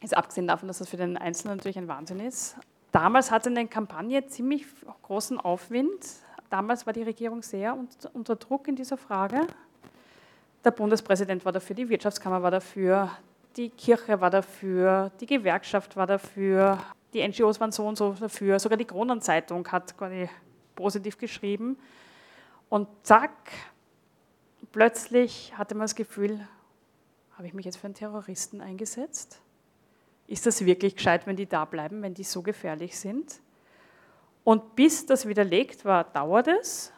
Ist abgesehen davon, dass das für den Einzelnen natürlich ein Wahnsinn ist. Damals hatte eine Kampagne ziemlich großen Aufwind. Damals war die Regierung sehr unter Druck in dieser Frage. Der Bundespräsident war dafür, die Wirtschaftskammer war dafür, die Kirche war dafür, die Gewerkschaft war dafür, die NGOs waren so und so dafür, sogar die Kronenzeitung hat positiv geschrieben. Und zack, plötzlich hatte man das Gefühl, habe ich mich jetzt für einen Terroristen eingesetzt? Ist das wirklich gescheit, wenn die da bleiben, wenn die so gefährlich sind? Und bis das widerlegt war, dauert es.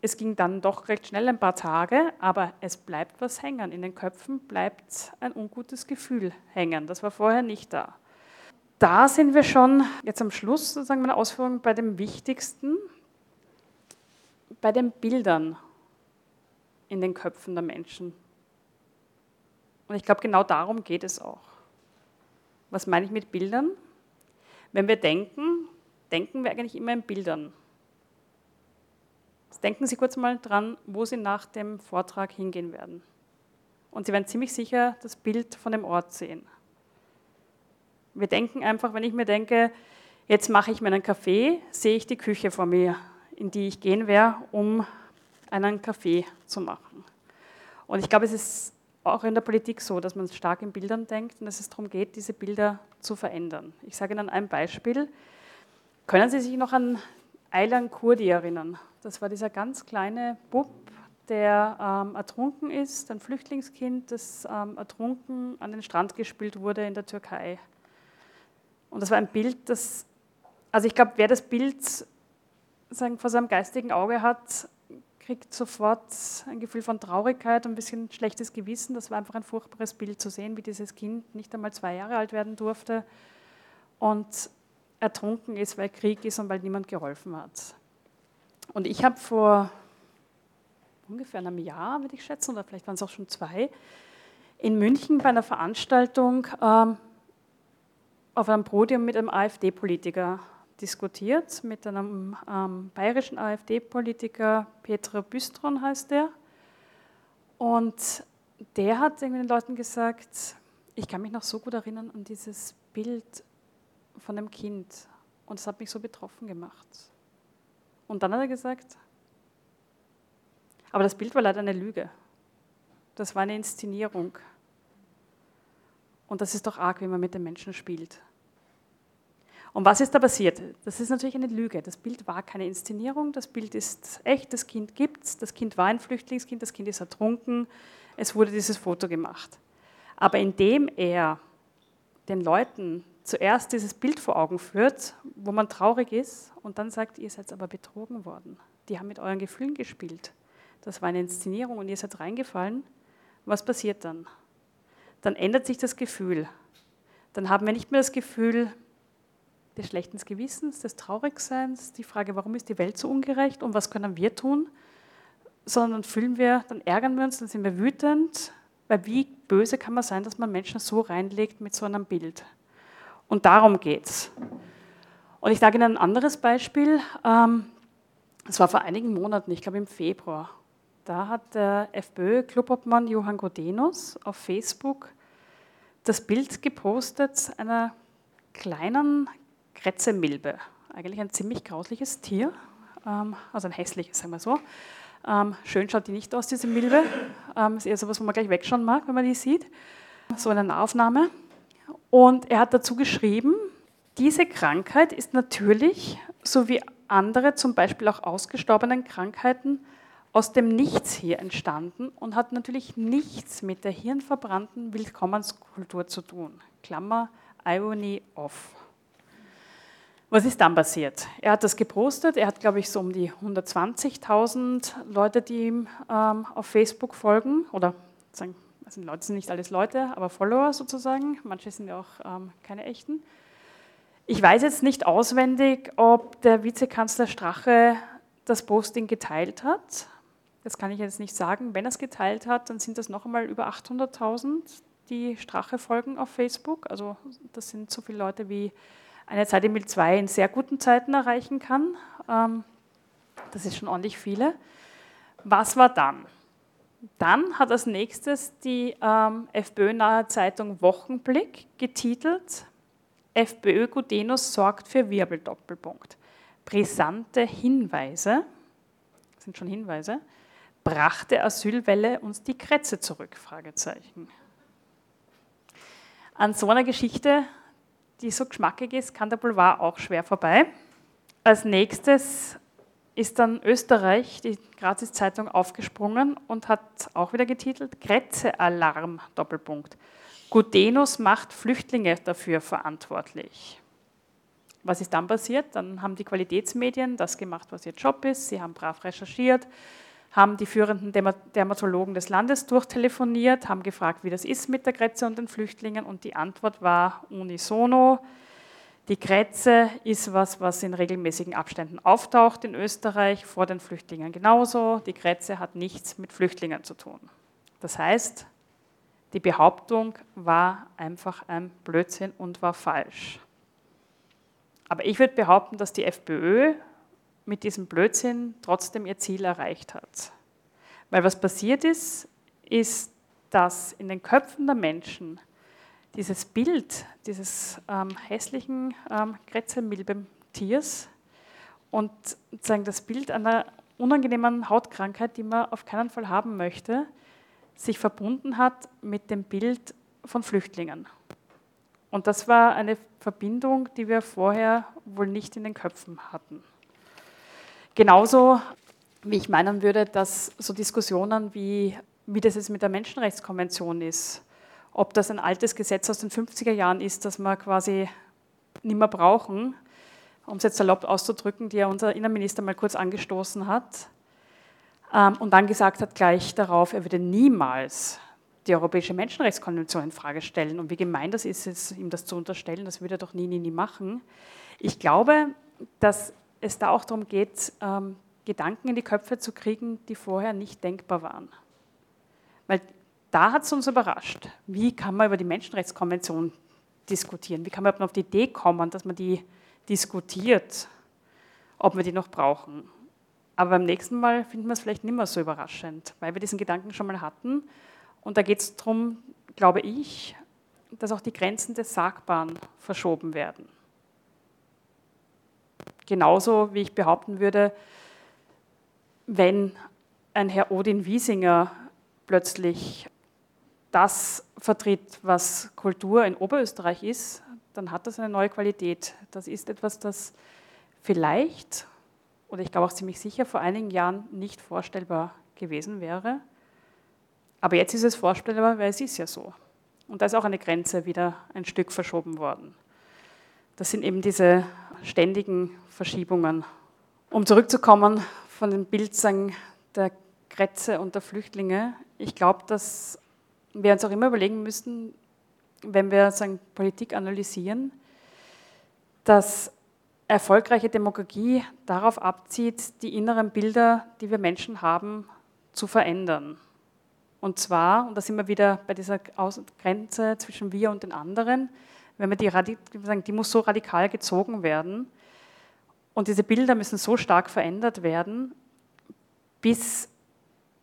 Es ging dann doch recht schnell, ein paar Tage, aber es bleibt was hängen. In den Köpfen bleibt ein ungutes Gefühl hängen. Das war vorher nicht da. Da sind wir schon jetzt am Schluss sozusagen meiner Ausführung bei dem Wichtigsten, bei den Bildern in den Köpfen der Menschen. Und ich glaube, genau darum geht es auch. Was meine ich mit Bildern? Wenn wir denken, denken wir eigentlich immer in Bildern. Denken Sie kurz mal dran, wo Sie nach dem Vortrag hingehen werden. Und Sie werden ziemlich sicher das Bild von dem Ort sehen. Wir denken einfach, wenn ich mir denke, jetzt mache ich mir einen Kaffee, sehe ich die Küche vor mir, in die ich gehen werde, um einen Kaffee zu machen. Und ich glaube, es ist auch in der Politik so, dass man stark in Bildern denkt und dass es darum geht, diese Bilder zu verändern. Ich sage Ihnen ein Beispiel. Können Sie sich noch an Aylan Kurdi erinnern? Das war dieser ganz kleine Bub, der ähm, ertrunken ist, ein Flüchtlingskind, das ähm, ertrunken an den Strand gespült wurde in der Türkei. Und das war ein Bild, das, also ich glaube, wer das Bild sagen, vor seinem geistigen Auge hat, kriegt sofort ein Gefühl von Traurigkeit ein bisschen schlechtes Gewissen. Das war einfach ein furchtbares Bild zu sehen, wie dieses Kind nicht einmal zwei Jahre alt werden durfte und ertrunken ist, weil Krieg ist und weil niemand geholfen hat. Und ich habe vor ungefähr einem Jahr, würde ich schätzen, oder vielleicht waren es auch schon zwei, in München bei einer Veranstaltung ähm, auf einem Podium mit einem AfD-Politiker diskutiert, mit einem ähm, bayerischen AfD-Politiker, Petra Büstron heißt der. Und der hat den Leuten gesagt, ich kann mich noch so gut erinnern an dieses Bild von dem Kind und es hat mich so betroffen gemacht. Und dann hat er gesagt, aber das Bild war leider eine Lüge. Das war eine Inszenierung. Und das ist doch arg, wie man mit den Menschen spielt. Und was ist da passiert? Das ist natürlich eine Lüge. Das Bild war keine Inszenierung, das Bild ist echt, das Kind gibt es, das Kind war ein Flüchtlingskind, das Kind ist ertrunken, es wurde dieses Foto gemacht. Aber indem er den Leuten zuerst dieses Bild vor Augen führt, wo man traurig ist und dann sagt, ihr seid aber betrogen worden. Die haben mit euren Gefühlen gespielt. Das war eine Inszenierung und ihr seid reingefallen. Was passiert dann? Dann ändert sich das Gefühl. Dann haben wir nicht mehr das Gefühl des schlechten Gewissens, des Traurigseins, die Frage, warum ist die Welt so ungerecht und was können wir tun, sondern fühlen wir, dann ärgern wir uns, dann sind wir wütend, weil wie böse kann man sein, dass man Menschen so reinlegt mit so einem Bild. Und darum geht es. Und ich sage Ihnen ein anderes Beispiel. Ähm, es war vor einigen Monaten, ich glaube im Februar. Da hat der FPÖ-Clubobmann Johann Godenus auf Facebook das Bild gepostet einer kleinen Kretzemilbe. Eigentlich ein ziemlich grausliches Tier, ähm, also ein hässliches, sagen wir so. Ähm, schön schaut die nicht aus, diese Milbe. ist eher so was, wo man gleich wegschauen mag, wenn man die sieht. So eine Nahaufnahme. Und er hat dazu geschrieben, diese Krankheit ist natürlich, so wie andere, zum Beispiel auch ausgestorbenen Krankheiten, aus dem Nichts hier entstanden und hat natürlich nichts mit der hirnverbrannten Willkommenskultur zu tun. Klammer, Irony off. Was ist dann passiert? Er hat das gepostet, er hat, glaube ich, so um die 120.000 Leute, die ihm ähm, auf Facebook folgen oder sagen, also Leute sind nicht alles Leute, aber Follower sozusagen. Manche sind ja auch ähm, keine echten. Ich weiß jetzt nicht auswendig, ob der Vizekanzler Strache das Posting geteilt hat. Das kann ich jetzt nicht sagen. Wenn er es geteilt hat, dann sind das noch einmal über 800.000, die Strache folgen auf Facebook. Also das sind so viele Leute, wie eine Zeit im 2 in sehr guten Zeiten erreichen kann. Ähm, das ist schon ordentlich viele. Was war dann? Dann hat als nächstes die ähm, FPÖ-nahe Zeitung Wochenblick getitelt, FPÖ Gudenus sorgt für Wirbeldoppelpunkt. Brisante Hinweise, sind schon Hinweise, brachte Asylwelle uns die Kretze zurück? Fragezeichen. An so einer Geschichte, die so geschmackig ist, kann der Boulevard auch schwer vorbei. Als nächstes ist dann Österreich, die Gratis-Zeitung, aufgesprungen und hat auch wieder getitelt Kretze-Alarm, Doppelpunkt. Gudenus macht Flüchtlinge dafür verantwortlich. Was ist dann passiert? Dann haben die Qualitätsmedien das gemacht, was ihr Job ist. Sie haben brav recherchiert, haben die führenden Dermatologen des Landes durchtelefoniert, haben gefragt, wie das ist mit der Kretze und den Flüchtlingen und die Antwort war unisono, die Krätze ist was, was in regelmäßigen Abständen auftaucht in Österreich, vor den Flüchtlingen genauso. Die Krätze hat nichts mit Flüchtlingen zu tun. Das heißt, die Behauptung war einfach ein Blödsinn und war falsch. Aber ich würde behaupten, dass die FPÖ mit diesem Blödsinn trotzdem ihr Ziel erreicht hat. Weil was passiert ist, ist, dass in den Köpfen der Menschen dieses Bild dieses ähm, hässlichen ähm, Kretzelmilbentiers und sagen, das Bild einer unangenehmen Hautkrankheit, die man auf keinen Fall haben möchte, sich verbunden hat mit dem Bild von Flüchtlingen. Und das war eine Verbindung, die wir vorher wohl nicht in den Köpfen hatten. Genauso wie ich meinen würde, dass so Diskussionen wie, wie das jetzt mit der Menschenrechtskonvention ist, ob das ein altes Gesetz aus den 50er Jahren ist, das wir quasi nicht mehr brauchen, um es jetzt salopp auszudrücken, die ja unser Innenminister mal kurz angestoßen hat ähm, und dann gesagt hat gleich darauf, er würde niemals die Europäische Menschenrechtskonvention in Frage stellen. Und wie gemein das ist, ist, ihm das zu unterstellen, das würde er doch nie, nie, nie machen. Ich glaube, dass es da auch darum geht, ähm, Gedanken in die Köpfe zu kriegen, die vorher nicht denkbar waren. Weil da hat es uns überrascht. Wie kann man über die Menschenrechtskonvention diskutieren? Wie kann man auf die Idee kommen, dass man die diskutiert, ob wir die noch brauchen? Aber beim nächsten Mal finden wir es vielleicht nicht mehr so überraschend, weil wir diesen Gedanken schon mal hatten. Und da geht es darum, glaube ich, dass auch die Grenzen des Sagbaren verschoben werden. Genauso wie ich behaupten würde, wenn ein Herr Odin Wiesinger plötzlich das vertritt, was Kultur in Oberösterreich ist, dann hat das eine neue Qualität. Das ist etwas, das vielleicht, oder ich glaube auch ziemlich sicher, vor einigen Jahren nicht vorstellbar gewesen wäre. Aber jetzt ist es vorstellbar, weil es ist ja so. Und da ist auch eine Grenze wieder ein Stück verschoben worden. Das sind eben diese ständigen Verschiebungen. Um zurückzukommen von dem Bild der Grätze und der Flüchtlinge, ich glaube, dass wir uns auch immer überlegen müssen, wenn wir sagen, Politik analysieren, dass erfolgreiche Demagogie darauf abzieht, die inneren Bilder, die wir Menschen haben, zu verändern. Und zwar, und da sind wir wieder bei dieser Grenze zwischen wir und den anderen, wenn wir die, die muss so radikal gezogen werden und diese Bilder müssen so stark verändert werden, bis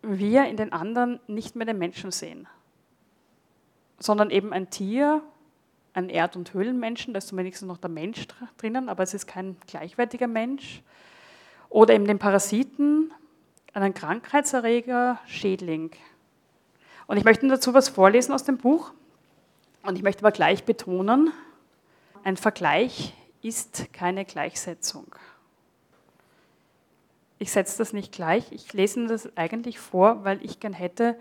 wir in den anderen nicht mehr den Menschen sehen, sondern eben ein Tier, ein Erd- und Höhlenmenschen, da ist zumindest noch der Mensch drinnen, aber es ist kein gleichwertiger Mensch. Oder eben den Parasiten, einen Krankheitserreger, Schädling. Und ich möchte dazu was vorlesen aus dem Buch. Und ich möchte aber gleich betonen, ein Vergleich ist keine Gleichsetzung. Ich setze das nicht gleich, ich lese das eigentlich vor, weil ich gern hätte,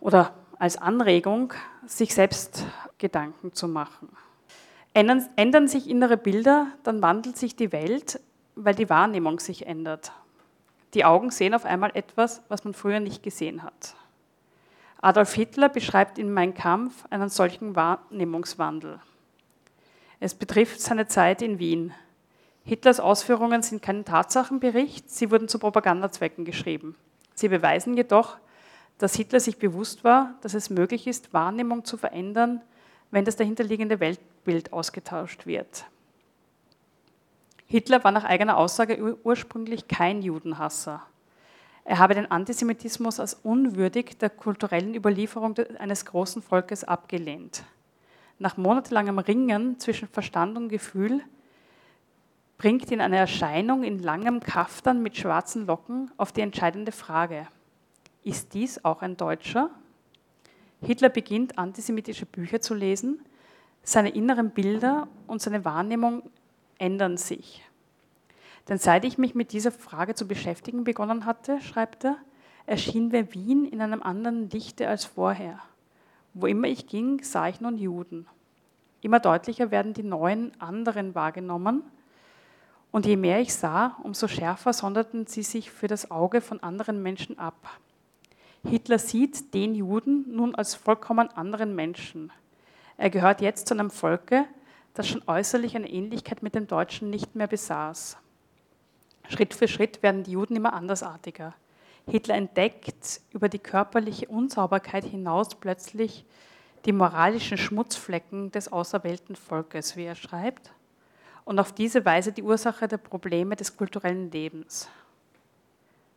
oder als Anregung, sich selbst Gedanken zu machen. Ändern, ändern sich innere Bilder, dann wandelt sich die Welt, weil die Wahrnehmung sich ändert. Die Augen sehen auf einmal etwas, was man früher nicht gesehen hat. Adolf Hitler beschreibt in Mein Kampf einen solchen Wahrnehmungswandel. Es betrifft seine Zeit in Wien. Hitlers Ausführungen sind kein Tatsachenbericht, sie wurden zu Propagandazwecken geschrieben. Sie beweisen jedoch, dass Hitler sich bewusst war, dass es möglich ist, Wahrnehmung zu verändern, wenn das dahinterliegende Weltbild ausgetauscht wird. Hitler war nach eigener Aussage ursprünglich kein Judenhasser. Er habe den Antisemitismus als unwürdig der kulturellen Überlieferung eines großen Volkes abgelehnt. Nach monatelangem Ringen zwischen Verstand und Gefühl bringt ihn eine Erscheinung in langem Kaftan mit schwarzen Locken auf die entscheidende Frage. Ist dies auch ein Deutscher? Hitler beginnt antisemitische Bücher zu lesen, seine inneren Bilder und seine Wahrnehmung ändern sich. Denn seit ich mich mit dieser Frage zu beschäftigen begonnen hatte, schreibt er, erschien mir Wien in einem anderen Lichte als vorher. Wo immer ich ging, sah ich nun Juden. Immer deutlicher werden die neuen anderen wahrgenommen und je mehr ich sah, umso schärfer sonderten sie sich für das Auge von anderen Menschen ab. Hitler sieht den Juden nun als vollkommen anderen Menschen. Er gehört jetzt zu einem Volke, das schon äußerlich eine Ähnlichkeit mit den Deutschen nicht mehr besaß. Schritt für Schritt werden die Juden immer andersartiger. Hitler entdeckt über die körperliche Unsauberkeit hinaus plötzlich die moralischen Schmutzflecken des auserwählten Volkes, wie er schreibt und auf diese Weise die Ursache der Probleme des kulturellen Lebens.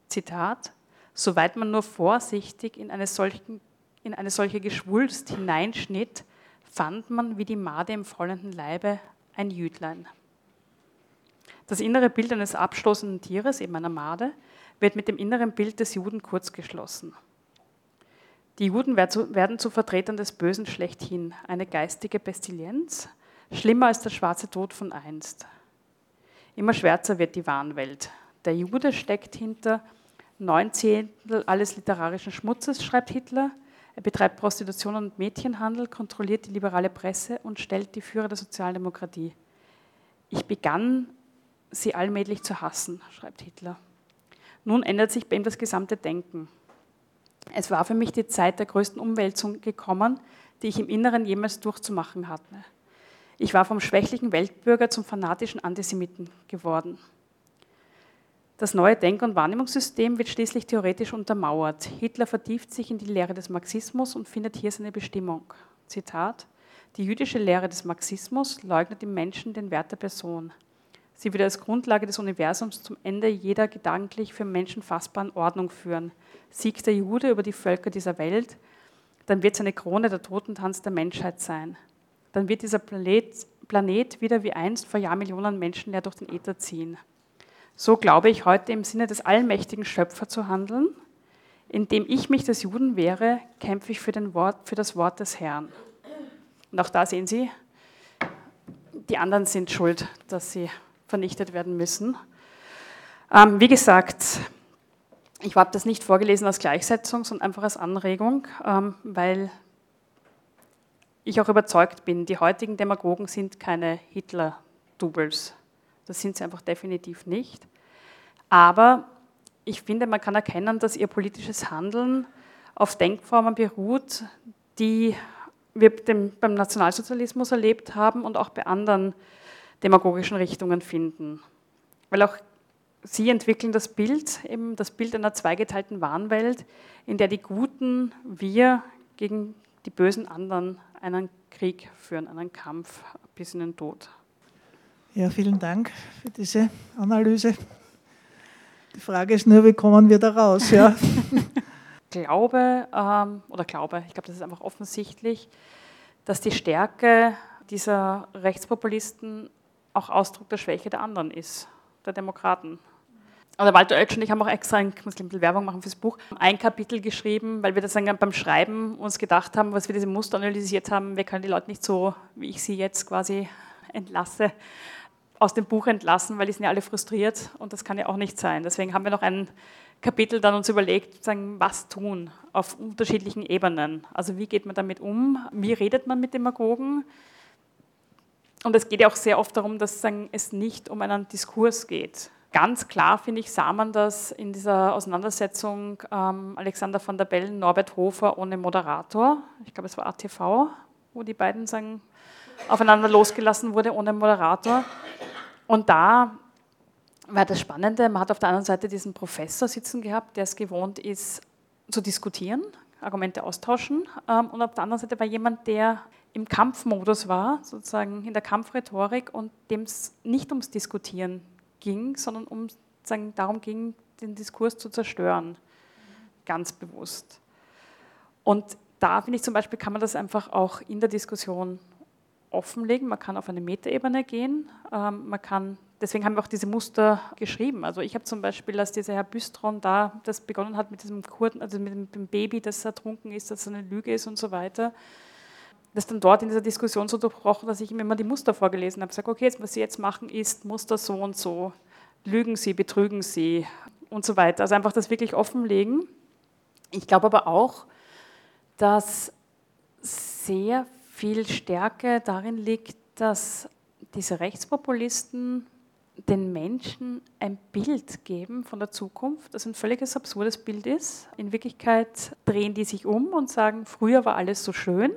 Zitat, soweit man nur vorsichtig in eine, solchen, in eine solche Geschwulst hineinschnitt, fand man wie die Made im fallenden Leibe ein Jüdlein. Das innere Bild eines abstoßenden Tieres, eben einer Made, wird mit dem inneren Bild des Juden kurzgeschlossen. Die Juden werden zu Vertretern des Bösen schlechthin, eine geistige Pestilienz, Schlimmer als der schwarze Tod von einst. Immer schwärzer wird die Wahnwelt. Der Jude steckt hinter neun Zehntel alles literarischen Schmutzes, schreibt Hitler. Er betreibt Prostitution und Mädchenhandel, kontrolliert die liberale Presse und stellt die Führer der Sozialdemokratie. Ich begann, sie allmählich zu hassen, schreibt Hitler. Nun ändert sich bei ihm das gesamte Denken. Es war für mich die Zeit der größten Umwälzung gekommen, die ich im Inneren jemals durchzumachen hatte. Ich war vom schwächlichen Weltbürger zum fanatischen Antisemiten geworden. Das neue Denk- und Wahrnehmungssystem wird schließlich theoretisch untermauert. Hitler vertieft sich in die Lehre des Marxismus und findet hier seine Bestimmung. Zitat: Die jüdische Lehre des Marxismus leugnet im Menschen den Wert der Person. Sie würde als Grundlage des Universums zum Ende jeder gedanklich für Menschen fassbaren Ordnung führen. Siegt der Jude über die Völker dieser Welt, dann wird seine Krone der Totentanz der Menschheit sein. Dann wird dieser Planet, Planet wieder wie einst vor Jahrmillionen Menschen leer durch den Äther ziehen. So glaube ich heute im Sinne des allmächtigen Schöpfer zu handeln. Indem ich mich des Juden wehre, kämpfe ich für, Wort, für das Wort des Herrn. Und auch da sehen Sie, die anderen sind schuld, dass sie vernichtet werden müssen. Ähm, wie gesagt, ich habe das nicht vorgelesen als Gleichsetzung, sondern einfach als Anregung, ähm, weil ich auch überzeugt bin, die heutigen Demagogen sind keine Hitler-Doubles. Das sind sie einfach definitiv nicht. Aber ich finde, man kann erkennen, dass ihr politisches Handeln auf Denkformen beruht, die wir beim Nationalsozialismus erlebt haben und auch bei anderen demagogischen Richtungen finden. Weil auch Sie entwickeln das Bild, eben das Bild einer zweigeteilten Wahnwelt, in der die Guten, wir gegen die bösen anderen einen Krieg führen, einen Kampf bis in den Tod. Ja, vielen Dank für diese Analyse. Die Frage ist nur, wie kommen wir da raus? Ja? glaube, ähm, oder glaube, ich glaube, das ist einfach offensichtlich, dass die Stärke dieser Rechtspopulisten auch Ausdruck der Schwäche der anderen ist, der Demokraten. Oder Walter Oetsch und ich haben auch extra, ich muss ein Werbung machen fürs Buch, ein Kapitel geschrieben, weil wir das dann beim Schreiben uns gedacht haben, was wir diese Muster analysiert haben, wir können die Leute nicht so, wie ich sie jetzt quasi entlasse, aus dem Buch entlassen, weil die sind ja alle frustriert und das kann ja auch nicht sein. Deswegen haben wir noch ein Kapitel dann uns überlegt, was tun auf unterschiedlichen Ebenen. Also wie geht man damit um? Wie redet man mit Demagogen? Und es geht ja auch sehr oft darum, dass es nicht um einen Diskurs geht. Ganz klar, finde ich, sah man das in dieser Auseinandersetzung ähm, Alexander van der Bellen, Norbert Hofer ohne Moderator. Ich glaube, es war ATV, wo die beiden sagen, aufeinander losgelassen wurde ohne Moderator. Und da war das Spannende, man hat auf der anderen Seite diesen Professor sitzen gehabt, der es gewohnt ist, zu diskutieren, Argumente austauschen. Ähm, und auf der anderen Seite war jemand, der im Kampfmodus war, sozusagen in der Kampfrhetorik und dem es nicht ums Diskutieren ging, sondern um sagen, darum ging, den Diskurs zu zerstören, ganz bewusst. Und da finde ich zum Beispiel, kann man das einfach auch in der Diskussion offenlegen. Man kann auf eine Metaebene gehen. Ähm, man kann, deswegen haben wir auch diese Muster geschrieben. Also ich habe zum Beispiel, als dieser Herr Büstron da das begonnen hat mit diesem Kurden, also mit dem Baby, das ertrunken ist, dass es eine Lüge ist und so weiter, das dann dort in dieser Diskussion so durchbrochen, dass ich ihm immer die Muster vorgelesen habe. Ich sage, okay, was Sie jetzt machen, ist Muster so und so. Lügen Sie, betrügen Sie und so weiter. Also einfach das wirklich offenlegen. Ich glaube aber auch, dass sehr viel Stärke darin liegt, dass diese Rechtspopulisten den Menschen ein Bild geben von der Zukunft, das ein völliges absurdes Bild ist. In Wirklichkeit drehen die sich um und sagen, früher war alles so schön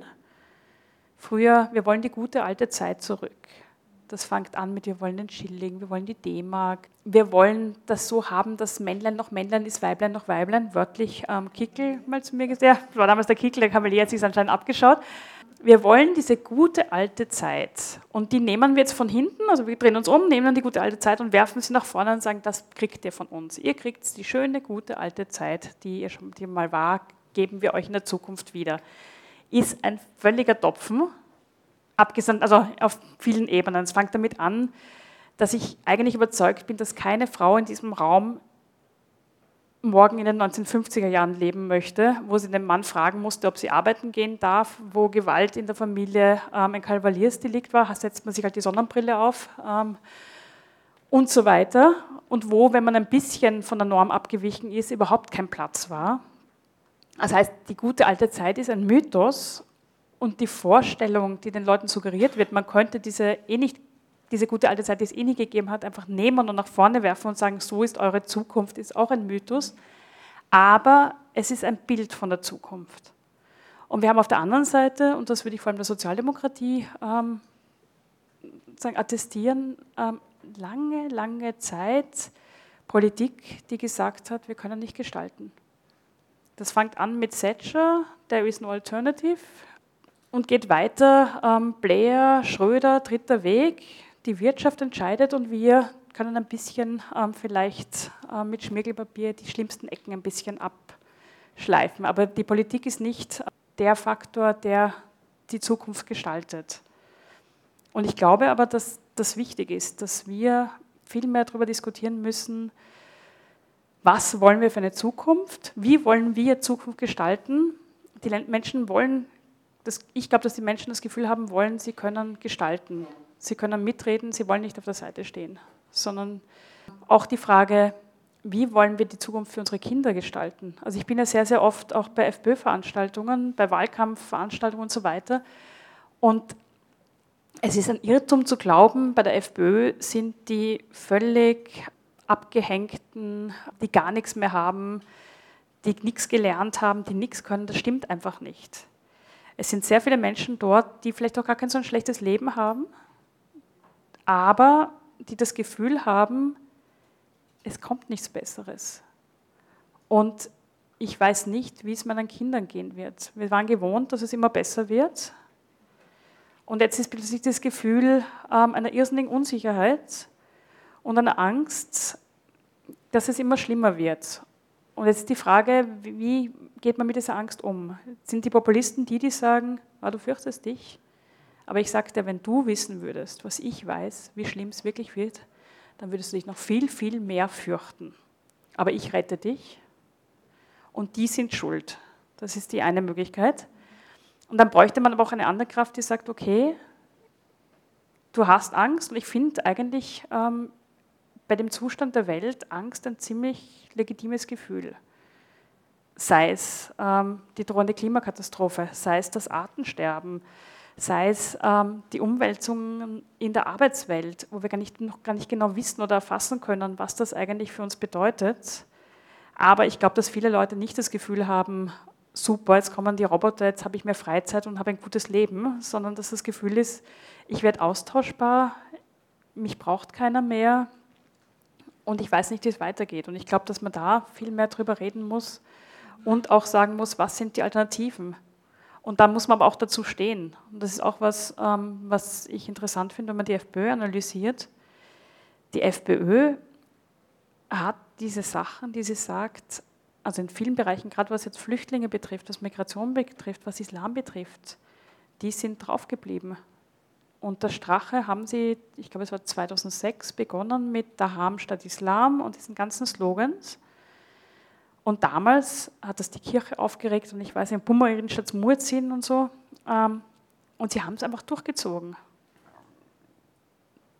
Früher, wir wollen die gute alte Zeit zurück. Das fängt an mit, wir wollen den Schilling, wir wollen die D-Mark. Wir wollen das so haben, dass Männlein noch Männlein ist, Weiblein noch Weiblein. Wörtlich ähm, Kickel mal zu mir gesagt, ja, war damals der Kickel, der Kavalier hat sich anscheinend abgeschaut. Wir wollen diese gute alte Zeit und die nehmen wir jetzt von hinten, also wir drehen uns um, nehmen dann die gute alte Zeit und werfen sie nach vorne und sagen, das kriegt ihr von uns. Ihr kriegt die schöne gute alte Zeit, die ihr schon die mal war, geben wir euch in der Zukunft wieder ist ein völliger Topfen, abgesandt, also auf vielen Ebenen. Es fängt damit an, dass ich eigentlich überzeugt bin, dass keine Frau in diesem Raum morgen in den 1950er Jahren leben möchte, wo sie den Mann fragen musste, ob sie arbeiten gehen darf, wo Gewalt in der Familie ähm, ein Kavaliersdelikt war, setzt man sich halt die Sonnenbrille auf ähm, und so weiter. Und wo, wenn man ein bisschen von der Norm abgewichen ist, überhaupt kein Platz war. Das heißt, die gute alte Zeit ist ein Mythos und die Vorstellung, die den Leuten suggeriert wird, man könnte diese eh nicht diese gute alte Zeit, die es eh nie gegeben hat, einfach nehmen und nach vorne werfen und sagen, so ist eure Zukunft, ist auch ein Mythos. Aber es ist ein Bild von der Zukunft. Und wir haben auf der anderen Seite, und das würde ich vor allem der Sozialdemokratie ähm, sagen, attestieren, ähm, lange, lange Zeit Politik, die gesagt hat, wir können nicht gestalten. Das fängt an mit Thatcher, There is no alternative, und geht weiter, ähm, Blair, Schröder, dritter Weg, die Wirtschaft entscheidet und wir können ein bisschen ähm, vielleicht äh, mit Schmirgelpapier die schlimmsten Ecken ein bisschen abschleifen. Aber die Politik ist nicht der Faktor, der die Zukunft gestaltet. Und ich glaube aber, dass das wichtig ist, dass wir viel mehr darüber diskutieren müssen, was wollen wir für eine Zukunft, wie wollen wir Zukunft gestalten. Die Menschen wollen, das, ich glaube, dass die Menschen das Gefühl haben wollen, sie können gestalten, sie können mitreden, sie wollen nicht auf der Seite stehen, sondern auch die Frage, wie wollen wir die Zukunft für unsere Kinder gestalten? Also ich bin ja sehr, sehr oft auch bei FPÖ-Veranstaltungen, bei Wahlkampfveranstaltungen und so weiter. Und es ist ein Irrtum zu glauben, bei der FPÖ sind die völlig abgehängten, die gar nichts mehr haben, die nichts gelernt haben, die nichts können. Das stimmt einfach nicht. Es sind sehr viele Menschen dort, die vielleicht auch gar kein so ein schlechtes Leben haben, aber die das Gefühl haben, es kommt nichts Besseres. Und ich weiß nicht, wie es meinen Kindern gehen wird. Wir waren gewohnt, dass es immer besser wird. Und jetzt ist plötzlich das Gefühl ähm, einer irrsinnigen Unsicherheit und einer Angst, dass es immer schlimmer wird. Und jetzt die Frage, wie geht man mit dieser Angst um? Sind die Populisten die, die sagen, ah, du fürchtest dich? Aber ich dir, wenn du wissen würdest, was ich weiß, wie schlimm es wirklich wird, dann würdest du dich noch viel, viel mehr fürchten. Aber ich rette dich und die sind schuld. Das ist die eine Möglichkeit. Und dann bräuchte man aber auch eine andere Kraft, die sagt, okay, du hast Angst und ich finde eigentlich ähm, bei dem Zustand der Welt Angst ein ziemlich legitimes Gefühl. Sei es ähm, die drohende Klimakatastrophe, sei es das Artensterben, sei es ähm, die Umwälzungen in der Arbeitswelt, wo wir gar nicht, noch gar nicht genau wissen oder erfassen können, was das eigentlich für uns bedeutet. Aber ich glaube, dass viele Leute nicht das Gefühl haben, super, jetzt kommen die Roboter, jetzt habe ich mehr Freizeit und habe ein gutes Leben, sondern dass das Gefühl ist, ich werde austauschbar, mich braucht keiner mehr und ich weiß nicht, wie es weitergeht. Und ich glaube, dass man da viel mehr drüber reden muss und auch sagen muss, was sind die Alternativen. Und da muss man aber auch dazu stehen. Und das ist auch was, ähm, was ich interessant finde, wenn man die FPÖ analysiert. Die FPÖ hat diese Sachen, die sie sagt, also in vielen Bereichen, gerade was jetzt Flüchtlinge betrifft, was Migration betrifft, was Islam betrifft, die sind draufgeblieben. Unter Strache haben sie, ich glaube es war 2006, begonnen mit Daham statt Islam und diesen ganzen Slogans. Und damals hat das die Kirche aufgeregt und ich weiß nicht, Bummerin statt Murzin und so. Ähm, und sie haben es einfach durchgezogen.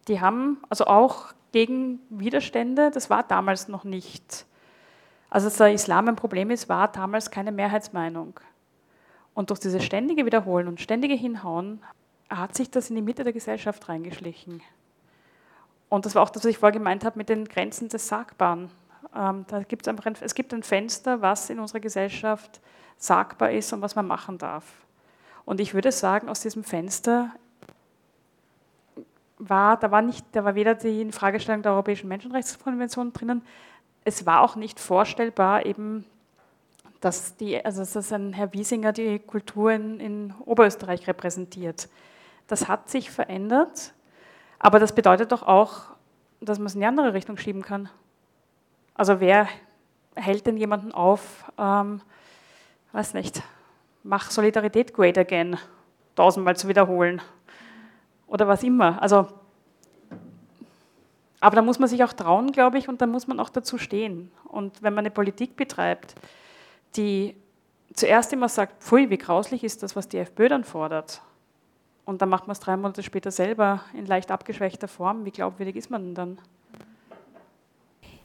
Die haben also auch gegen Widerstände, das war damals noch nicht. Also dass der Islam ein Problem ist, war damals keine Mehrheitsmeinung. Und durch dieses ständige Wiederholen und ständige Hinhauen hat sich das in die Mitte der Gesellschaft reingeschlichen. Und das war auch das, was ich vorher gemeint habe mit den Grenzen des Sagbaren. Ähm, da gibt's einfach ein, es gibt ein Fenster, was in unserer Gesellschaft sagbar ist und was man machen darf. Und ich würde sagen, aus diesem Fenster war, da war, nicht, da war weder die Fragestellung der Europäischen Menschenrechtskonvention drinnen, es war auch nicht vorstellbar, eben, dass, die, also dass ein Herr Wiesinger die Kultur in, in Oberösterreich repräsentiert. Das hat sich verändert, aber das bedeutet doch auch, dass man es in die andere Richtung schieben kann. Also wer hält denn jemanden auf, ähm, weiß nicht, mach Solidarität great again, tausendmal zu wiederholen oder was immer. Also, aber da muss man sich auch trauen, glaube ich, und da muss man auch dazu stehen. Und wenn man eine Politik betreibt, die zuerst immer sagt, pfui, wie grauslich ist das, was die FPÖ dann fordert, und dann macht man es drei Monate später selber in leicht abgeschwächter Form, wie glaubwürdig ist man denn dann?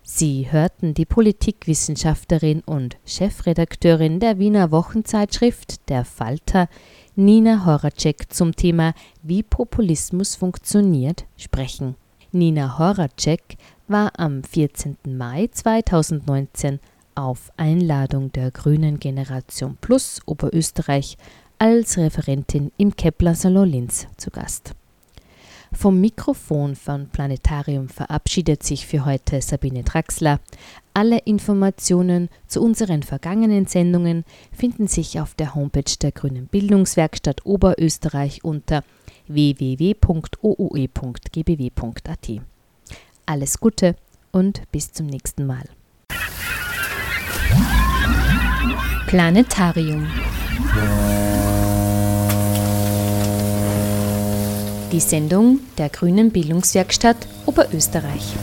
Sie hörten die Politikwissenschaftlerin und Chefredakteurin der Wiener Wochenzeitschrift Der Falter, Nina Horacek, zum Thema Wie Populismus funktioniert sprechen. Nina Horacek war am 14. Mai 2019 auf Einladung der Grünen Generation Plus Oberösterreich als Referentin im Kepler Salon Linz zu Gast. Vom Mikrofon von Planetarium verabschiedet sich für heute Sabine Draxler. Alle Informationen zu unseren vergangenen Sendungen finden sich auf der Homepage der Grünen Bildungswerkstatt Oberösterreich unter www.ooe.gbw.at. Alles Gute und bis zum nächsten Mal. Planetarium. Die Sendung der Grünen Bildungswerkstatt Oberösterreich.